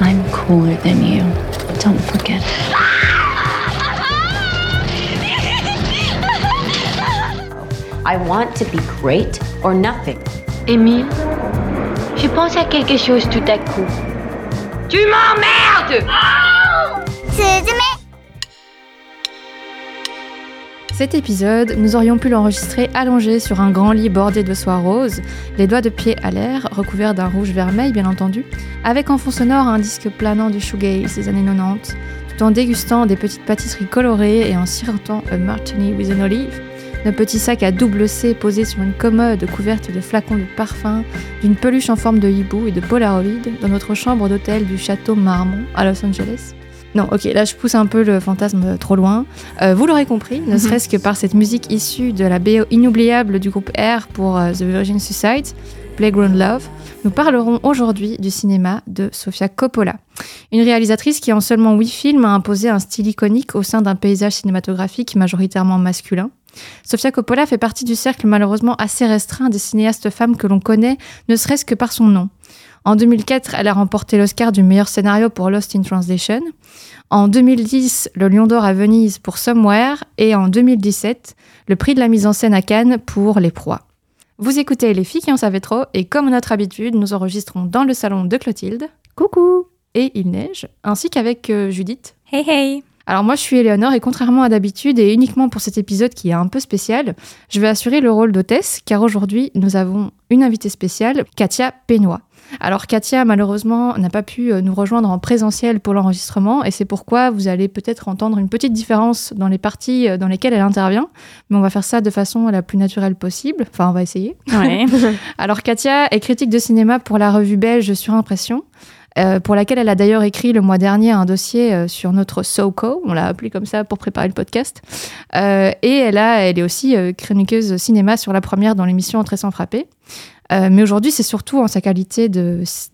I'm cooler than you. Don't forget. I want to be great or nothing. Émile, je pense à quelque chose tout à coup. Tu m'emmerdes Cet épisode, nous aurions pu l'enregistrer allongé sur un grand lit bordé de soie rose, les doigts de pied à l'air, recouverts d'un rouge vermeil bien entendu, avec en fond sonore un disque planant du shoegaze des années 90, tout en dégustant des petites pâtisseries colorées et en sirotant un martini with an olive, nos petits sacs à double C posés sur une commode couverte de flacons de parfum, d'une peluche en forme de hibou et de polaroid dans notre chambre d'hôtel du château Marmont à Los Angeles. Non, ok, là je pousse un peu le fantasme trop loin. Euh, vous l'aurez compris, ne serait-ce que par cette musique issue de la BO inoubliable du groupe R pour euh, The Virgin Suicide, Playground Love, nous parlerons aujourd'hui du cinéma de Sofia Coppola. Une réalisatrice qui en seulement huit films a imposé un style iconique au sein d'un paysage cinématographique majoritairement masculin. Sofia Coppola fait partie du cercle malheureusement assez restreint des cinéastes femmes que l'on connaît, ne serait-ce que par son nom. En 2004, elle a remporté l'Oscar du meilleur scénario pour Lost in Translation. En 2010, le Lion d'Or à Venise pour Somewhere. Et en 2017, le prix de la mise en scène à Cannes pour Les Proies. Vous écoutez Les filles qui en savaient trop et comme notre habitude, nous enregistrons dans le salon de Clotilde. Coucou Et il neige, ainsi qu'avec euh, Judith. Hey hey Alors moi je suis Éléonore et contrairement à d'habitude et uniquement pour cet épisode qui est un peu spécial, je vais assurer le rôle d'hôtesse car aujourd'hui nous avons une invitée spéciale, Katia Pénois. Alors Katia, malheureusement, n'a pas pu euh, nous rejoindre en présentiel pour l'enregistrement et c'est pourquoi vous allez peut-être entendre une petite différence dans les parties euh, dans lesquelles elle intervient, mais on va faire ça de façon la plus naturelle possible. Enfin, on va essayer. Ouais. Alors Katia est critique de cinéma pour la revue belge Surimpression. euh, pour laquelle elle a d'ailleurs écrit le mois dernier un dossier euh, sur notre SoCo, on l'a appelé comme ça pour préparer le podcast. Euh, et elle, a, elle est aussi chroniqueuse cinéma sur la première dans l'émission Entrer sans frapper. Euh, mais aujourd'hui, c'est surtout en sa qualité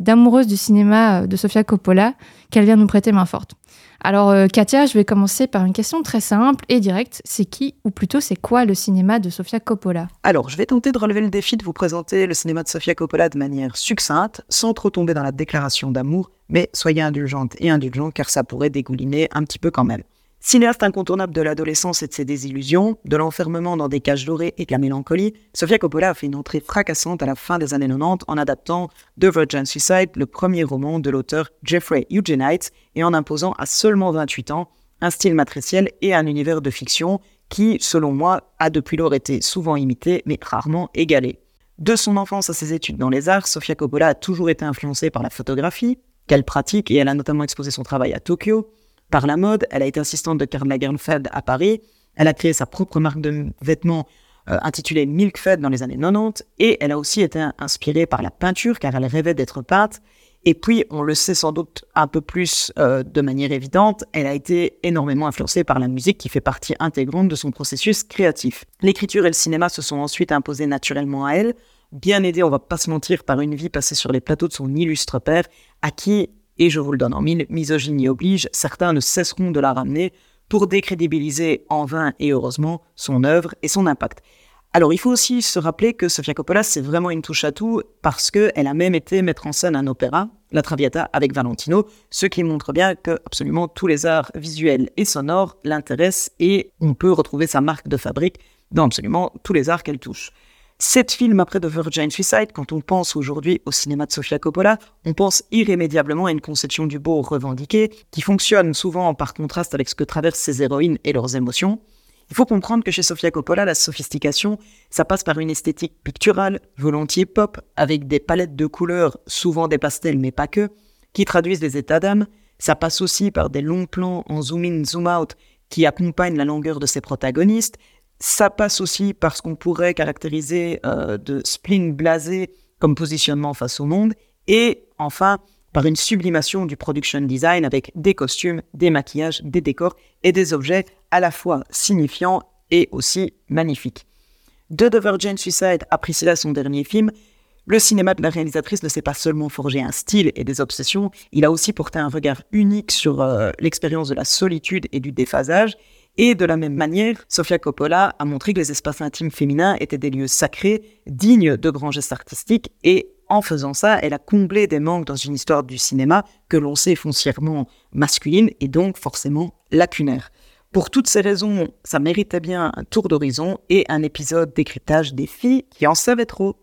d'amoureuse du cinéma euh, de Sofia Coppola qu'elle vient nous prêter main forte. Alors, euh, Katia, je vais commencer par une question très simple et directe. C'est qui, ou plutôt c'est quoi le cinéma de Sofia Coppola? Alors, je vais tenter de relever le défi de vous présenter le cinéma de Sofia Coppola de manière succincte, sans trop tomber dans la déclaration d'amour, mais soyez indulgente et indulgent car ça pourrait dégouliner un petit peu quand même. Cinéaste incontournable de l'adolescence et de ses désillusions, de l'enfermement dans des cages dorées et de la mélancolie, Sofia Coppola a fait une entrée fracassante à la fin des années 90 en adaptant The Virgin Suicide, le premier roman de l'auteur Jeffrey Eugenides, et en imposant à seulement 28 ans un style matriciel et un univers de fiction qui, selon moi, a depuis lors été souvent imité, mais rarement égalé. De son enfance à ses études dans les arts, Sofia Coppola a toujours été influencée par la photographie, qu'elle pratique, et elle a notamment exposé son travail à Tokyo. Par la mode, elle a été assistante de Karl Lagerfeld à Paris, elle a créé sa propre marque de vêtements euh, intitulée Milk Fed dans les années 90, et elle a aussi été inspirée par la peinture, car elle rêvait d'être peintre, et puis, on le sait sans doute un peu plus euh, de manière évidente, elle a été énormément influencée par la musique qui fait partie intégrante de son processus créatif. L'écriture et le cinéma se sont ensuite imposés naturellement à elle, bien aidée, on va pas se mentir, par une vie passée sur les plateaux de son illustre père, à qui, et je vous le donne en mille, misogynie oblige, certains ne cesseront de la ramener pour décrédibiliser en vain et heureusement son œuvre et son impact. Alors, il faut aussi se rappeler que Sofia Coppola, c'est vraiment une touche à tout parce qu'elle a même été mettre en scène un opéra, La Traviata, avec Valentino, ce qui montre bien que absolument tous les arts visuels et sonores l'intéressent et on peut retrouver sa marque de fabrique dans absolument tous les arts qu'elle touche. Sept films après The Virgin Suicide, quand on pense aujourd'hui au cinéma de Sofia Coppola, on pense irrémédiablement à une conception du beau revendiquée qui fonctionne souvent par contraste avec ce que traversent ses héroïnes et leurs émotions. Il faut comprendre que chez Sofia Coppola, la sophistication, ça passe par une esthétique picturale, volontiers pop, avec des palettes de couleurs, souvent des pastels mais pas que, qui traduisent des états d'âme. Ça passe aussi par des longs plans en zoom in, zoom out, qui accompagnent la longueur de ses protagonistes. Ça passe aussi par ce qu'on pourrait caractériser euh, de spleen blasé comme positionnement face au monde. Et enfin, par une sublimation du production design avec des costumes, des maquillages, des décors et des objets à la fois signifiants et aussi magnifiques. De Virgin Suicide à Priscilla, son dernier film, le cinéma de la réalisatrice ne s'est pas seulement forgé un style et des obsessions, il a aussi porté un regard unique sur euh, l'expérience de la solitude et du déphasage. Et de la même manière, Sofia Coppola a montré que les espaces intimes féminins étaient des lieux sacrés, dignes de grands gestes artistiques, et en faisant ça, elle a comblé des manques dans une histoire du cinéma que l'on sait foncièrement masculine et donc forcément lacunaire. Pour toutes ces raisons, ça méritait bien un tour d'horizon et un épisode d'écritage des filles qui en savaient trop.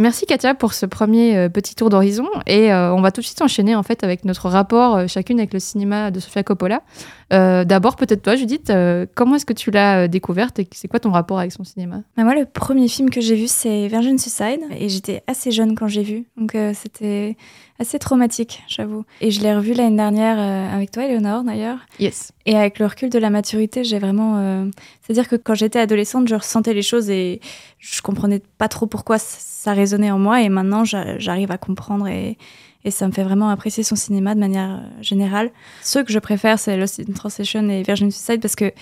Merci Katia pour ce premier euh, petit tour d'horizon. Et euh, on va tout de suite enchaîner en fait avec notre rapport euh, chacune avec le cinéma de Sofia Coppola. D'abord peut-être toi Judith, comment est-ce que tu l'as découverte et c'est quoi ton rapport avec son cinéma? Bah, Moi le premier film que j'ai vu c'est Virgin Suicide. Et j'étais assez jeune quand j'ai vu. Donc c'était assez traumatique, j'avoue. Et je l'ai revu l'année dernière euh, avec toi, Eleonore, d'ailleurs. Yes. Et avec le recul de la maturité, j'ai vraiment. Euh, c'est-à-dire que quand j'étais adolescente, je ressentais les choses et je comprenais pas trop pourquoi ça résonnait en moi. Et maintenant, j'arrive à comprendre et, et ça me fait vraiment apprécier son cinéma de manière euh, générale. Ceux que je préfère, c'est Lost in Translation et Virgin Suicide parce que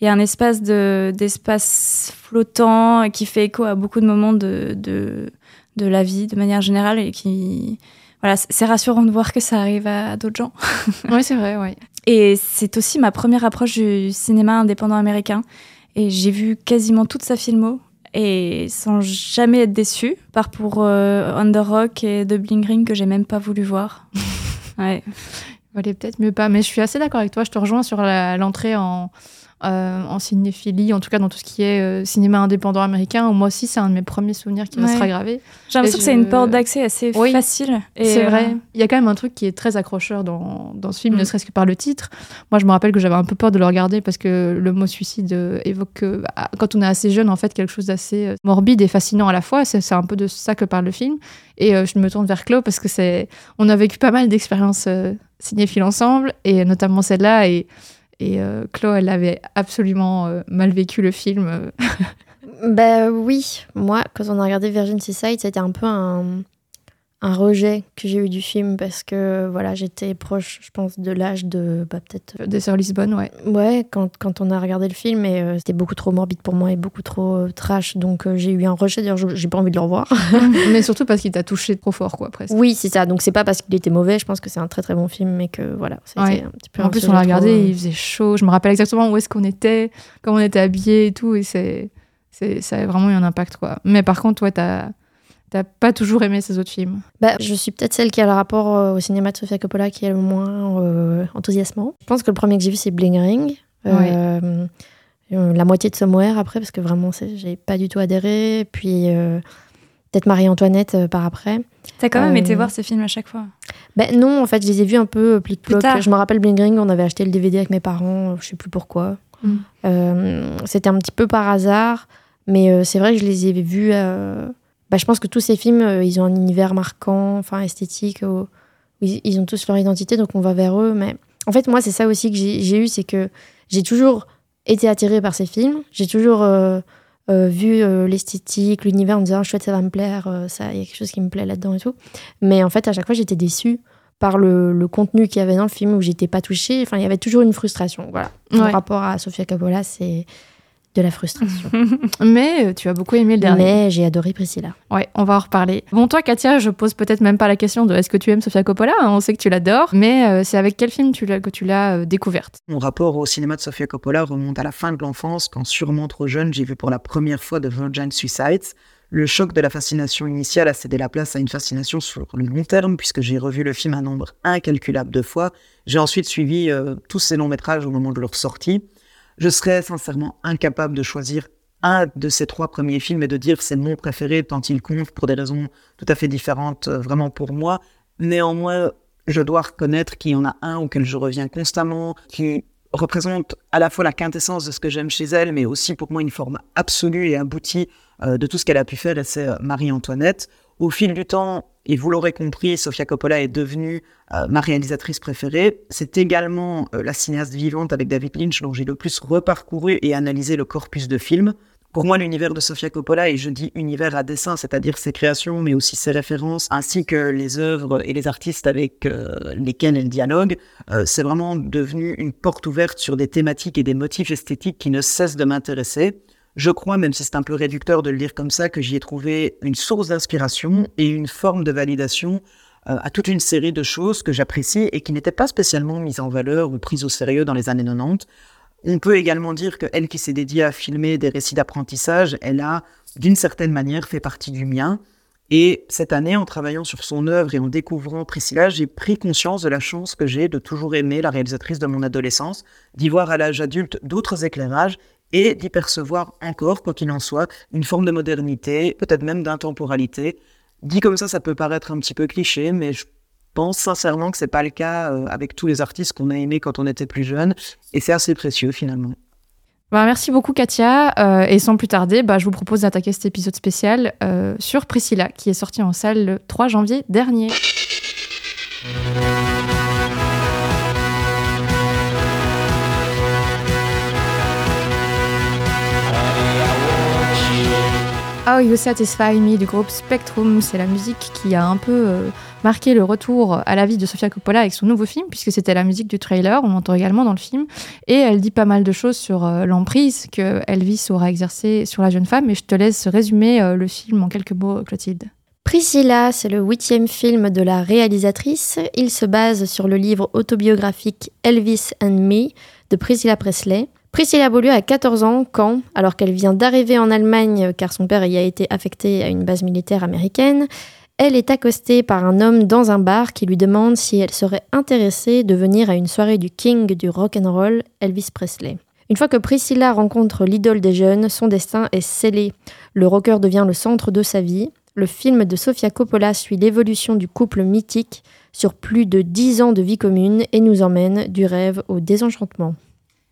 il y a un espace de d'espace flottant qui fait écho à beaucoup de moments de, de, de la vie de manière générale et qui voilà, c'est rassurant de voir que ça arrive à, d'autres gens. oui, c'est vrai, oui. Et c'est aussi ma première approche du cinéma indépendant américain. Et j'ai vu quasiment toute sa filmo et sans jamais être déçue, par pour euh, Under Rock et The Bling Ring que j'ai même pas voulu voir. ouais. Valait peut-être mieux pas, mais je suis assez d'accord avec toi. Je te rejoins sur l'entrée en euh, en cinéphilie, en tout cas dans tout ce qui est euh, cinéma indépendant américain. moi aussi, c'est un de mes premiers souvenirs qui va se gravé. J'ai l'impression que c'est une porte d'accès assez facile. C'est vrai. Euh, Il y a quand même un truc qui est très accrocheur dans, dans ce film, ne mm. serait-ce que par le titre. Moi, je me rappelle que j'avais un peu peur de le regarder parce que le mot suicide évoque, quand on est assez jeune, en fait, quelque chose d'assez morbide et fascinant à la fois. C'est un peu de ça que parle le film. Et je me tourne vers Claude parce que c'est, on a vécu pas mal d'expériences cinéphiles ensemble, et notamment celle-là. Et et euh, Chloé, elle avait absolument euh, mal vécu le film. Ben oui, moi, quand on a regardé Virgin Seaside, c'était un peu un, un rejet que j'ai eu du film parce que voilà, j'étais proche, je pense, de l'âge de bah, peut-être. Euh, Des Sœurs Lisbonne, ouais. Ouais, quand, quand, on a regardé le film, et euh, c'était beaucoup trop morbide pour moi et beaucoup trop euh, trash, donc j'ai eu un rejet. D'ailleurs, j'ai pas envie de le revoir. mais surtout parce qu'il t'a touché trop fort, quoi, presque. Oui, c'est ça. Donc c'est pas parce qu'il était mauvais. Je pense que c'est un très très bon film, mais que voilà, c'était un petit peu. En plus, on l'a regardé, il faisait chaud. Je me rappelle exactement où est-ce qu'on était, comment on était habillés et tout, et c'est, ça a vraiment eu un impact, quoi. Mais par contre, toi, t'as T'as pas toujours aimé ces autres films? Bah, Je suis peut-être celle qui a le rapport euh, au cinéma de Sofia Coppola qui est le moins euh, enthousiasmant. Je pense que le premier que j'ai vu, c'est Bling Ring. Euh, la moitié de Somewhere après, parce que vraiment, j'ai pas du tout adhéré. Puis peut-être Marie-Antoinette par après. T'as quand même été voir ces films à chaque fois? Ben Non, en fait, je les ai vus un peu plus tard. Je me rappelle Bling Ring, on avait acheté le DVD avec mes parents, je sais plus pourquoi. Mm. C'était un petit peu par hasard, mais c'est vrai que je les ai vus bah, je pense que tous ces films, euh, ils ont un univers marquant, enfin esthétique, ils, ont tous leur identité, donc on va vers eux. Mais en fait, moi, c'est ça aussi que j'ai eu, c'est que j'ai toujours été attirée par ces films. J'ai toujours euh, euh, vu l'esthétique, l'univers en disant chouette, ça va me plaire, ça, il y a quelque chose qui me plaît là-dedans et tout. Mais en fait, à chaque fois, j'étais déçue par le, le contenu qu'il y avait dans le film où j'étais pas touchée. Enfin, il y avait toujours une frustration. Voilà. Mon rapport à Sofia Coppola, c'est de la frustration. Mais euh, tu as beaucoup aimé le dernier. Mais j'ai adoré Priscilla. Ouais, on va en reparler. Bon, toi, Katia, je pose peut-être même pas la question de est-ce que tu aimes Sofia Coppola hein, On sait que tu l'adores, mais euh, c'est avec quel film tu que tu l'as euh, découverte? Mon rapport au cinéma de Sofia Coppola remonte à la fin de l'enfance, quand sûrement trop jeune, j'ai vu pour la première fois The Virgin Suicides. Le choc de la fascination initiale a cédé la place à une fascination sur le long terme, puisque j'ai revu le film un nombre incalculable de fois. J'ai ensuite suivi tous ces longs métrages au moment de leur sortie je serais sincèrement incapable de choisir un de ces trois premiers films et de dire c'est mon préféré tant il compte pour des raisons tout à fait différentes euh, vraiment pour moi. Néanmoins, je dois reconnaître qu'il y en a un auquel je reviens constamment, qui représente à la fois la quintessence de ce que j'aime chez elle, mais aussi pour moi une forme absolue et aboutie euh, de tout ce qu'elle a pu faire, et c'est euh, Marie-Antoinette. Au fil du temps, et vous l'aurez compris, Sofia Coppola est devenue euh, ma réalisatrice préférée. C'est également euh, la cinéaste vivante avec David Lynch dont j'ai le plus reparcouru et analysé le corpus de films. Pour moi, l'univers de Sofia Coppola, et je dis univers à dessin, c'est-à-dire ses créations, mais aussi ses références, ainsi que les œuvres et les artistes avec euh, lesquels elle dialogue, c'est vraiment devenu une porte ouverte sur des thématiques et des motifs esthétiques qui ne cessent de m'intéresser. Je crois, même si c'est un peu réducteur de le dire comme ça, que j'y ai trouvé une source d'inspiration et une forme de validation euh, à toute une série de choses que j'apprécie et qui n'étaient pas spécialement mises en valeur ou prises au sérieux dans les années 90. On peut également dire qu'elle qui s'est dédiée à filmer des récits d'apprentissage, elle a d'une certaine manière fait partie du mien. Et cette année, en travaillant sur son œuvre et en découvrant Priscilla, j'ai pris conscience de la chance que j'ai de toujours aimer la réalisatrice de mon adolescence, d'y voir à l'âge adulte d'autres éclairages et d'y percevoir encore, quoi qu'il en soit, une forme de modernité, peut-être même d'intemporalité. Dit comme ça, ça peut paraître un petit peu cliché, mais je pense sincèrement que c'est pas le cas euh, avec tous les artistes qu'on a aimés quand on était plus jeune, et c'est assez précieux finalement. Bah, merci beaucoup Katia. Euh, et sans plus tarder, bah, je vous propose d'attaquer cet épisode spécial euh, sur Priscilla, qui est sorti en salle le 3 janvier dernier. Oh You Satisfy Me du groupe Spectrum, c'est la musique qui a un peu euh, marqué le retour à la vie de Sofia Coppola avec son nouveau film, puisque c'était la musique du trailer, on l'entend également dans le film, et elle dit pas mal de choses sur euh, l'emprise que Elvis aura exercée sur la jeune femme, et je te laisse résumer euh, le film en quelques mots, Clotilde. Priscilla, c'est le huitième film de la réalisatrice. Il se base sur le livre autobiographique Elvis and Me de Priscilla Presley. Priscilla Beaulieu a 14 ans quand, alors qu'elle vient d'arriver en Allemagne car son père y a été affecté à une base militaire américaine, elle est accostée par un homme dans un bar qui lui demande si elle serait intéressée de venir à une soirée du king du rock roll, Elvis Presley. Une fois que Priscilla rencontre l'idole des jeunes, son destin est scellé. Le rocker devient le centre de sa vie. Le film de Sofia Coppola suit l'évolution du couple mythique sur plus de 10 ans de vie commune et nous emmène du rêve au désenchantement.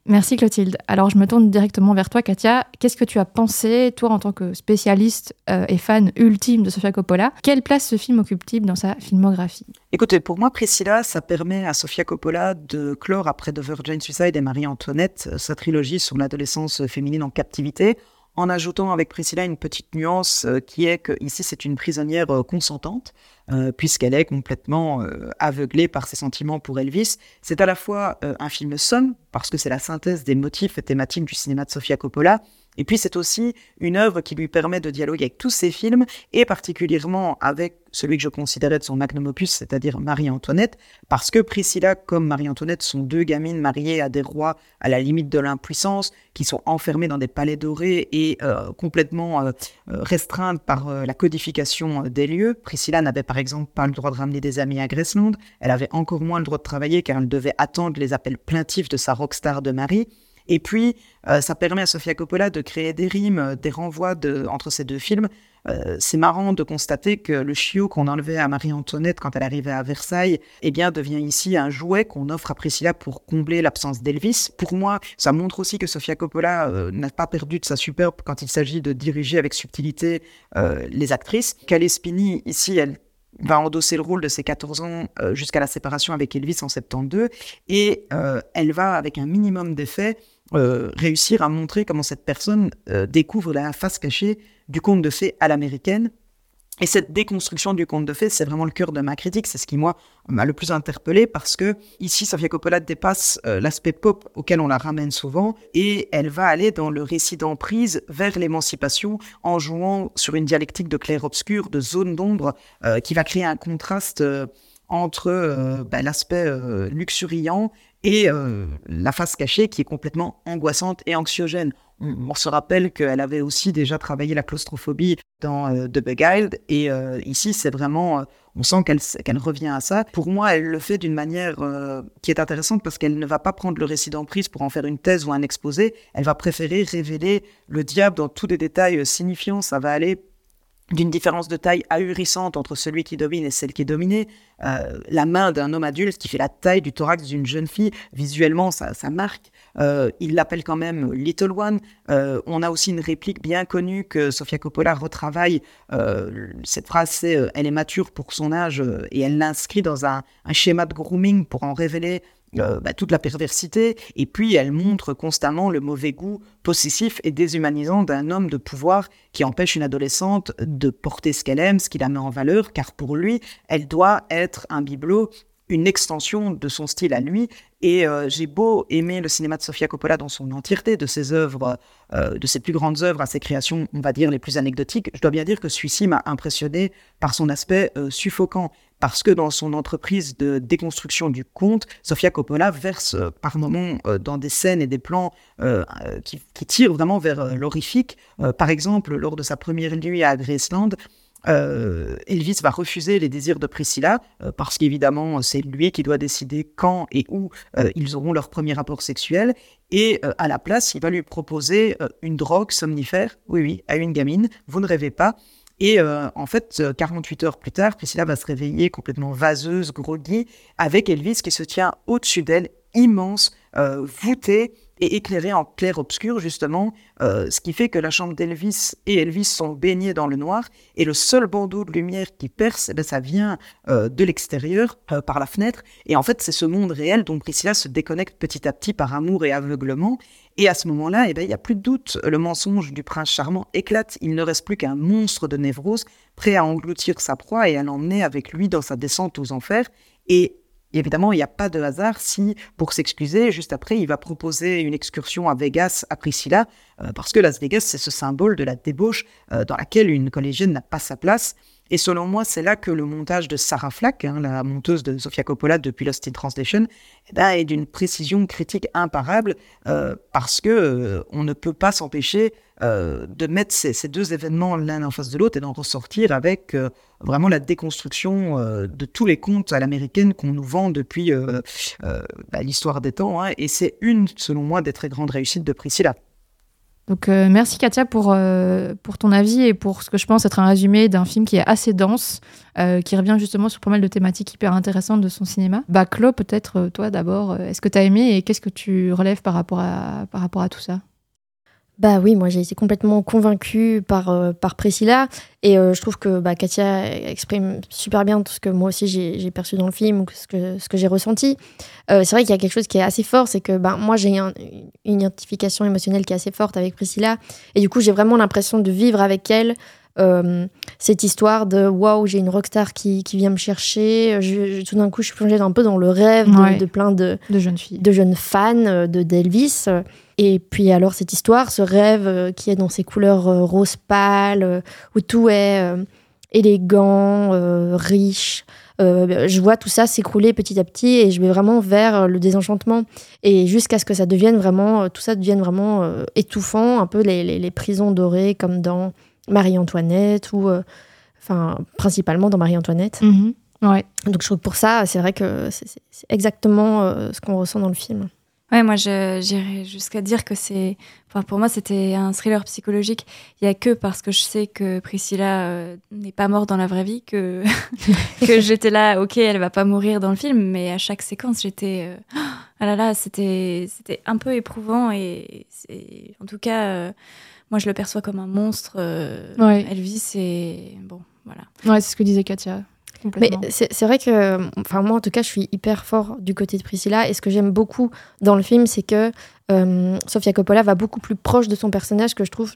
Merci Clotilde. Alors je me tourne directement vers toi Katia. Qu'est-ce que tu as pensé, toi en tant que spécialiste euh, et fan ultime de Sofia Coppola? Quelle place ce film occupe-t-il dans sa filmographie? Écoutez, pour moi Priscilla, ça permet à Sofia Coppola de clore après The Virgin Suicide et Marie-Antoinette sa trilogie sur l'adolescence féminine en captivité en ajoutant avec Priscilla une petite nuance euh, qui est que ici c'est une prisonnière euh, consentante euh, puisqu'elle est complètement aveuglée par ses sentiments pour Elvis. C'est à la fois un film somme parce que c'est la synthèse des motifs thématiques du cinéma de Sofia Coppola et puis c'est aussi une œuvre qui lui permet de dialoguer avec tous ses films, et particulièrement avec celui que je considérais de son magnum opus, c'est-à-dire Marie-Antoinette, parce que Priscilla comme Marie-Antoinette sont deux gamines mariées à des rois à la limite de l'impuissance, qui sont enfermées dans des palais dorés et euh, complètement euh, euh, restreintes par la codification des lieux. Priscilla n'avait par exemple pas le droit de ramener des amis à Graceland, elle avait encore moins le droit de travailler car elle devait attendre les appels plaintifs de sa rockstar de Marie. Et puis, euh, ça permet à Sofia Coppola de créer des rimes, euh, des renvois entre ces deux films. Euh, c'est marrant de constater que le chiot qu'on enlevait à Marie-Antoinette quand elle arrivait à Versailles, eh bien, devient ici un jouet qu'on offre à Priscilla pour combler l'absence d'Elvis. Pour moi, ça montre aussi que Sofia Coppola n'a pas perdu de sa superbe quand il s'agit de diriger avec subtilité les actrices. Calespini, ici, elle va endosser le rôle de ses 14 ans jusqu'à la séparation avec Elvis en 72 et elle va, avec un minimum d'effet, euh, réussir à montrer comment cette personne euh, découvre la face cachée du conte de fées à l'américaine. Et cette déconstruction du conte de fées, c'est vraiment le cœur de ma critique. C'est ce qui, moi, m'a le plus interpellé parce que ici, Sofia Coppola dépasse euh, l'aspect pop auquel on la ramène souvent et elle va aller dans le récit d'emprise vers l'émancipation en jouant sur une dialectique de clair-obscur, de zone d'ombre qui va créer un contraste entre ben, l'aspect luxuriant et euh, la face cachée qui est complètement angoissante et anxiogène. On, se rappelle qu'elle avait aussi déjà travaillé la claustrophobie dans euh, The Beguiled, et euh, ici c'est vraiment, on sent qu'elle revient à ça. Pour moi, elle le fait d'une manière qui est intéressante parce qu'elle ne va pas prendre le récit d'emprise pour en faire une thèse ou un exposé, elle va préférer révéler le diable dans tous les détails signifiants. Ça va aller d'une différence de taille ahurissante entre celui qui domine et celle qui est dominée. Euh, la main d'un homme adulte qui fait la taille du thorax d'une jeune fille, visuellement, ça, marque. Euh, il l'appelle quand même Little One. Euh, on a aussi une réplique bien connue que Sofia Coppola retravaille. cette phrase, c'est Elle est mature pour son âge et elle l'inscrit dans un, schéma de grooming pour en révéler euh, bah, toute la perversité, et puis elle montre constamment le mauvais goût possessif et déshumanisant d'un homme de pouvoir qui empêche une adolescente de porter ce qu'elle aime, ce qui la met en valeur, car pour lui, elle doit être un bibelot une extension de son style à lui. Et euh, j'ai beau aimer le cinéma de Sofia Coppola dans son entièreté, de ses œuvres, euh, de ses plus grandes œuvres à ses créations, on va dire les plus anecdotiques, je dois bien dire que celui-ci m'a impressionné par son aspect suffocant parce que dans son entreprise de déconstruction du conte, Sofia Coppola verse euh, par moments euh, dans des scènes et des plans euh, qui, tirent vraiment vers l'horrifique. par exemple, lors de sa première nuit à Graceland, euh, Elvis va refuser les désirs de Priscilla euh, parce qu'évidemment c'est lui qui doit décider quand et où euh, ils auront leur premier rapport sexuel et à la place il va lui proposer une drogue somnifère, oui oui, à une gamine, vous ne rêvez pas. Et en fait, 48 heures plus tard, Priscilla va se réveiller complètement vaseuse, groggy, avec Elvis qui se tient au-dessus d'elle, immense, voûté, et éclairé en clair-obscur, justement, euh, ce qui fait que la chambre d'Elvis et Elvis sont baignés dans le noir, et le seul bandeau de lumière qui perce, eh ben, ça vient euh, de l'extérieur, euh, par la fenêtre, et en fait, c'est ce monde réel dont Priscilla se déconnecte petit à petit par amour et aveuglement, et à ce moment-là, eh ben, il n'y a plus de doute, le mensonge du prince charmant éclate, il ne reste plus qu'un monstre de névrose, prêt à engloutir sa proie et à l'emmener avec lui dans sa descente aux enfers, et évidemment, il n'y a pas de hasard si, pour s'excuser, juste après, il va proposer une excursion à Vegas à Priscilla, euh, parce que Las Vegas, c'est ce symbole de la débauche euh, dans laquelle une collégienne n'a pas sa place. Et selon moi, c'est là que le montage de Sarah Flack, hein, la monteuse de Sofia Coppola depuis Lost in Translation, eh ben, est d'une précision critique imparable euh, parce que euh, on ne peut pas s'empêcher euh, de mettre ces, deux événements l'un en face de l'autre et d'en ressortir avec vraiment la déconstruction de tous les contes à l'américaine qu'on nous vend depuis bah, l'histoire des temps. Hein. et c'est une, selon moi, des très grandes réussites de Priscilla. Donc euh, merci Katia pour, euh, pour ton avis et pour ce que je pense être un résumé d'un film qui est assez dense, euh, qui revient justement sur pas mal de thématiques hyper intéressantes de son cinéma. Bah Claude, peut-être toi d'abord, est-ce que tu as aimé et qu'est-ce que tu relèves par rapport à tout ça? Bah oui, moi j'ai été complètement convaincue par, euh, par Priscilla et euh, je trouve que bah, Katia exprime super bien tout ce que moi aussi j'ai perçu dans le film ou ce que, ce que j'ai ressenti. Euh, c'est vrai qu'il y a quelque chose qui est assez fort, c'est que bah, moi j'ai une identification émotionnelle qui est assez forte avec Priscilla et du coup j'ai vraiment l'impression de vivre avec elle cette histoire de waouh, j'ai une rockstar qui, qui vient me chercher. Je, tout d'un coup, je suis plongée un peu dans le rêve de, plein de, de jeunes filles, de jeunes fans de d'Elvis. Et puis alors cette histoire, ce rêve euh, qui est dans ses couleurs euh, rose pâle, euh, où tout est élégant, riche. je vois tout ça s'écrouler petit à petit et je vais vraiment vers le désenchantement et jusqu'à ce que ça devienne vraiment, tout ça devienne vraiment étouffant, un peu les, prisons dorées comme dans Marie-Antoinette ou, enfin, principalement dans Marie-Antoinette. Mhm. ouais. Donc je trouve que pour ça, c'est vrai que c'est exactement ce qu'on ressent dans le film. Ouais, moi, j'irais jusqu'à dire que c'est. Enfin, pour moi, c'était un thriller psychologique. Il y a que parce que je sais que Priscilla euh, n'est pas morte dans la vraie vie que, que j'étais là, ok, elle va pas mourir dans le film, mais à chaque séquence, j'étais. Euh, ah là là, c'était un peu éprouvant et en tout cas, euh, moi, je le perçois comme un monstre. Ouais. Elvis, et bon, voilà. Ouais, c'est ce que disait Katia. Mais c'est vrai que, enfin moi en tout cas, je suis hyper fort du côté de Priscilla. Et ce que j'aime beaucoup dans le film, c'est que euh, Sofia Coppola va beaucoup plus proche de son personnage que je trouve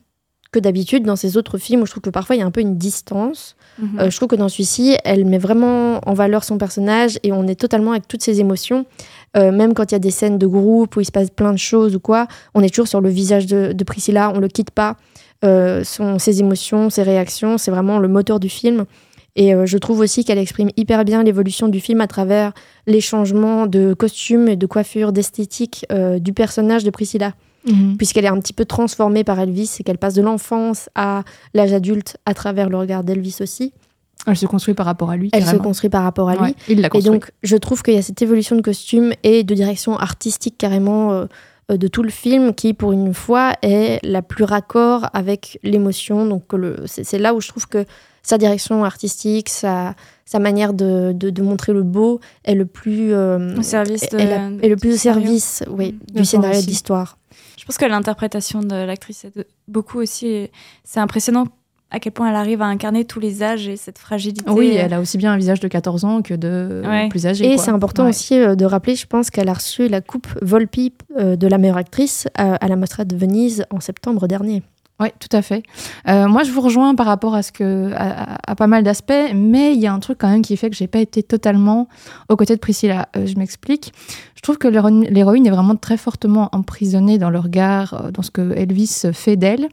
que d'habitude dans ses autres films où je trouve que parfois il y a un peu une distance. Mhm. Euh, je trouve que dans celui-ci, elle met vraiment en valeur son personnage et on est totalement avec toutes ses émotions. Euh, même quand il y a des scènes de groupe où il se passe plein de choses ou quoi, on est toujours sur le visage de, de Priscilla, on le quitte pas. son, ses émotions, ses réactions, c'est vraiment le moteur du film. Et euh, je trouve aussi qu'elle exprime hyper bien l'évolution du film à travers les changements de costume et de coiffure, d'esthétique euh, du personnage de Priscilla. Mhm. Puisqu'elle est un petit peu transformée par Elvis et qu'elle passe de l'enfance à l'âge adulte à travers le regard d'Elvis aussi. Elle se construit par rapport à lui. Elle se construit par rapport à lui. il et donc, je trouve qu'il y a cette évolution de costume et de direction artistique carrément euh, de tout le film qui, pour une fois, est la plus raccord avec l'émotion. Donc, c'est là où je trouve que sa direction artistique, sa, sa manière de, de, montrer le beau est le plus euh, au service est, le plus au service oui, du scénario de l'histoire. Je pense que l'interprétation de l'actrice est beaucoup aussi. C'est impressionnant à quel point elle arrive à incarner tous les âges et cette fragilité. Oui, elle a aussi bien un visage de 14 ans que de plus âgé. Et c'est important aussi euh, de rappeler, je pense, qu'elle a reçu la coupe Volpi euh, de la meilleure actrice à la Mostra de Venise en septembre dernier. Oui, tout à fait. Euh, moi, je vous rejoins par rapport à ce que à, pas mal d'aspects, mais il y a un truc quand même qui fait que j'ai pas été totalement aux côtés de Priscilla. Euh, je m'explique. Je trouve que l'héroïne est vraiment très fortement emprisonnée dans le regard, euh, dans ce que Elvis fait d'elle.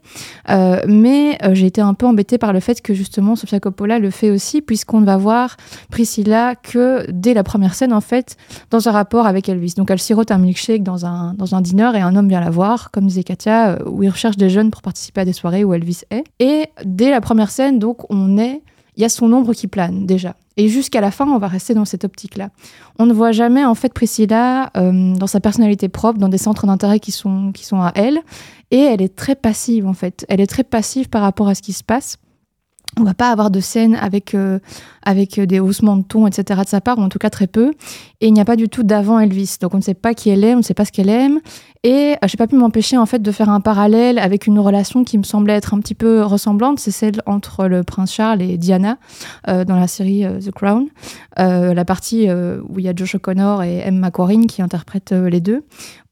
mais j'ai été un peu embêtée par le fait que justement Sofia Coppola le fait aussi, puisqu'on ne va voir Priscilla que dès la première scène en fait, dans un rapport avec Elvis. Donc elle sirote un milkshake dans un dans un dîner et un homme vient la voir, comme disait Katia, où il recherche des jeunes pour participer à des soirées où Elvis est. Et dès la première scène, donc, on est il y a son ombre qui plane déjà. Et jusqu'à la fin, on va rester dans cette optique-là. On ne voit jamais en fait Priscilla euh, dans sa personnalité propre, dans des centres d'intérêt qui sont, qui sont à elle. Et elle est très passive en fait. Elle est très passive par rapport à ce qui se passe on va pas avoir de scène avec, euh, avec des haussements de ton, etc. de sa part, ou en tout cas très peu. Et il n'y a pas du tout d'avant Elvis. Donc on ne sait pas qui elle est, on ne sait pas ce qu'elle aime. Et euh, j'ai pas pu m'empêcher en fait de faire un parallèle avec une relation qui me semblait être un petit peu ressemblante, c'est celle entre le prince Charles et Diana euh, dans la série The Crown, la partie où il y a Josh O'Connor et Emma Corrin qui interprètent les deux,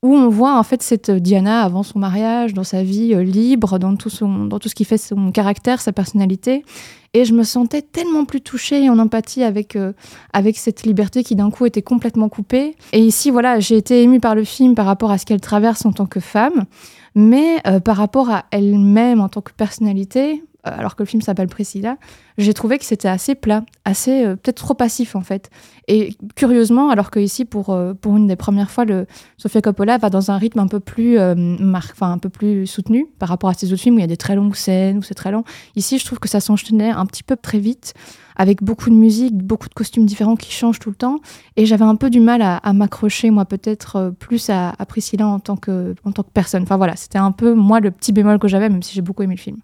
où on voit en fait cette Diana avant son mariage, dans sa vie euh, libre, dans tout, son, dans tout ce qui fait son caractère, sa personnalité. Et je me sentais tellement plus touchée et en empathie avec, euh, avec cette liberté qui d'un coup était complètement coupée. Et ici, voilà, j'ai été émue par le film par rapport à ce qu'elle traverse en tant que femme, mais euh, par rapport à elle-même en tant que personnalité, euh, alors que le film s'appelle Priscilla, j'ai trouvé que c'était assez plat, assez euh, peut-être trop passif en fait. Et curieusement, alors que ici pour pour une des premières fois, le Sofia Coppola va dans un rythme un peu plus enfin un peu plus soutenu par rapport à ses autres films où il y a des très longues scènes où c'est très long. Ici, je trouve que ça s'enchaînait un petit peu très vite avec beaucoup de musique, beaucoup de costumes différents qui changent tout le temps. Et j'avais un peu du mal à, m'accrocher, moi, peut-être plus à, à, Priscilla en tant, que, en tant que personne. Enfin voilà, c'était un peu, moi, le petit bémol que j'avais, même si j'ai beaucoup aimé le film.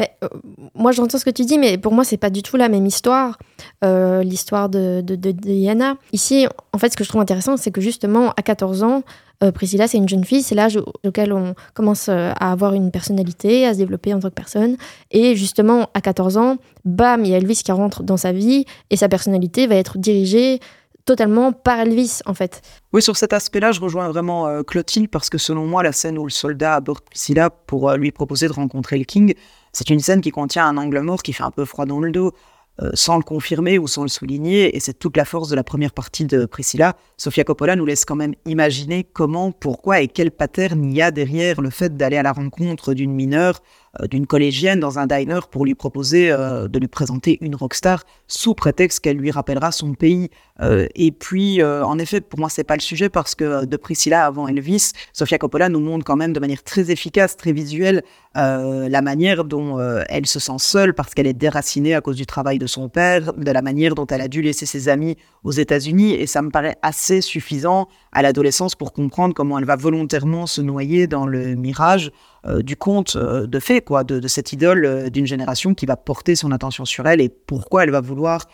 Euh, moi, j'entends ce que tu dis, mais pour moi, c'est pas du tout la même histoire, euh, l'histoire de, de, Diana. Ici, en fait, ce que je trouve intéressant, c'est que justement, à 14 ans, euh, Priscilla, c'est une jeune fille, c'est l'âge auquel on commence à avoir une personnalité, à se développer en tant que personne. Et justement, à 14 ans, bam, il y a Elvis qui rentre dans sa vie et sa personnalité va être dirigée totalement par Elvis, en fait. Oui, sur cet aspect-là, je rejoins vraiment Clotilde parce que selon moi, la scène où le soldat aborde Priscilla pour lui proposer de rencontrer le King, c'est une scène qui contient un angle mort qui fait un peu froid dans le dos, euh, sans le confirmer ou sans le souligner, et c'est toute la force de la première partie de Priscilla. Sofia Coppola nous laisse quand même imaginer comment, pourquoi et quel pattern il y a derrière le fait d'aller à la rencontre d'une mineure d'une collégienne dans un diner pour lui proposer euh, de lui présenter une rockstar sous prétexte qu'elle lui rappellera son pays. Euh, et puis, en effet, pour moi, c'est pas le sujet parce que de Priscilla avant Elvis, Sofia Coppola nous montre quand même de manière très efficace, très visuelle, la manière dont elle se sent seule parce qu'elle est déracinée à cause du travail de son père, de la manière dont elle a dû laisser ses amis aux États-Unis. Et ça me paraît assez suffisant à l'adolescence pour comprendre comment elle va volontairement se noyer dans le mirage euh, du conte euh, de fait, quoi, de, cette idole euh, d'une génération qui va porter son attention sur elle et pourquoi elle va vouloir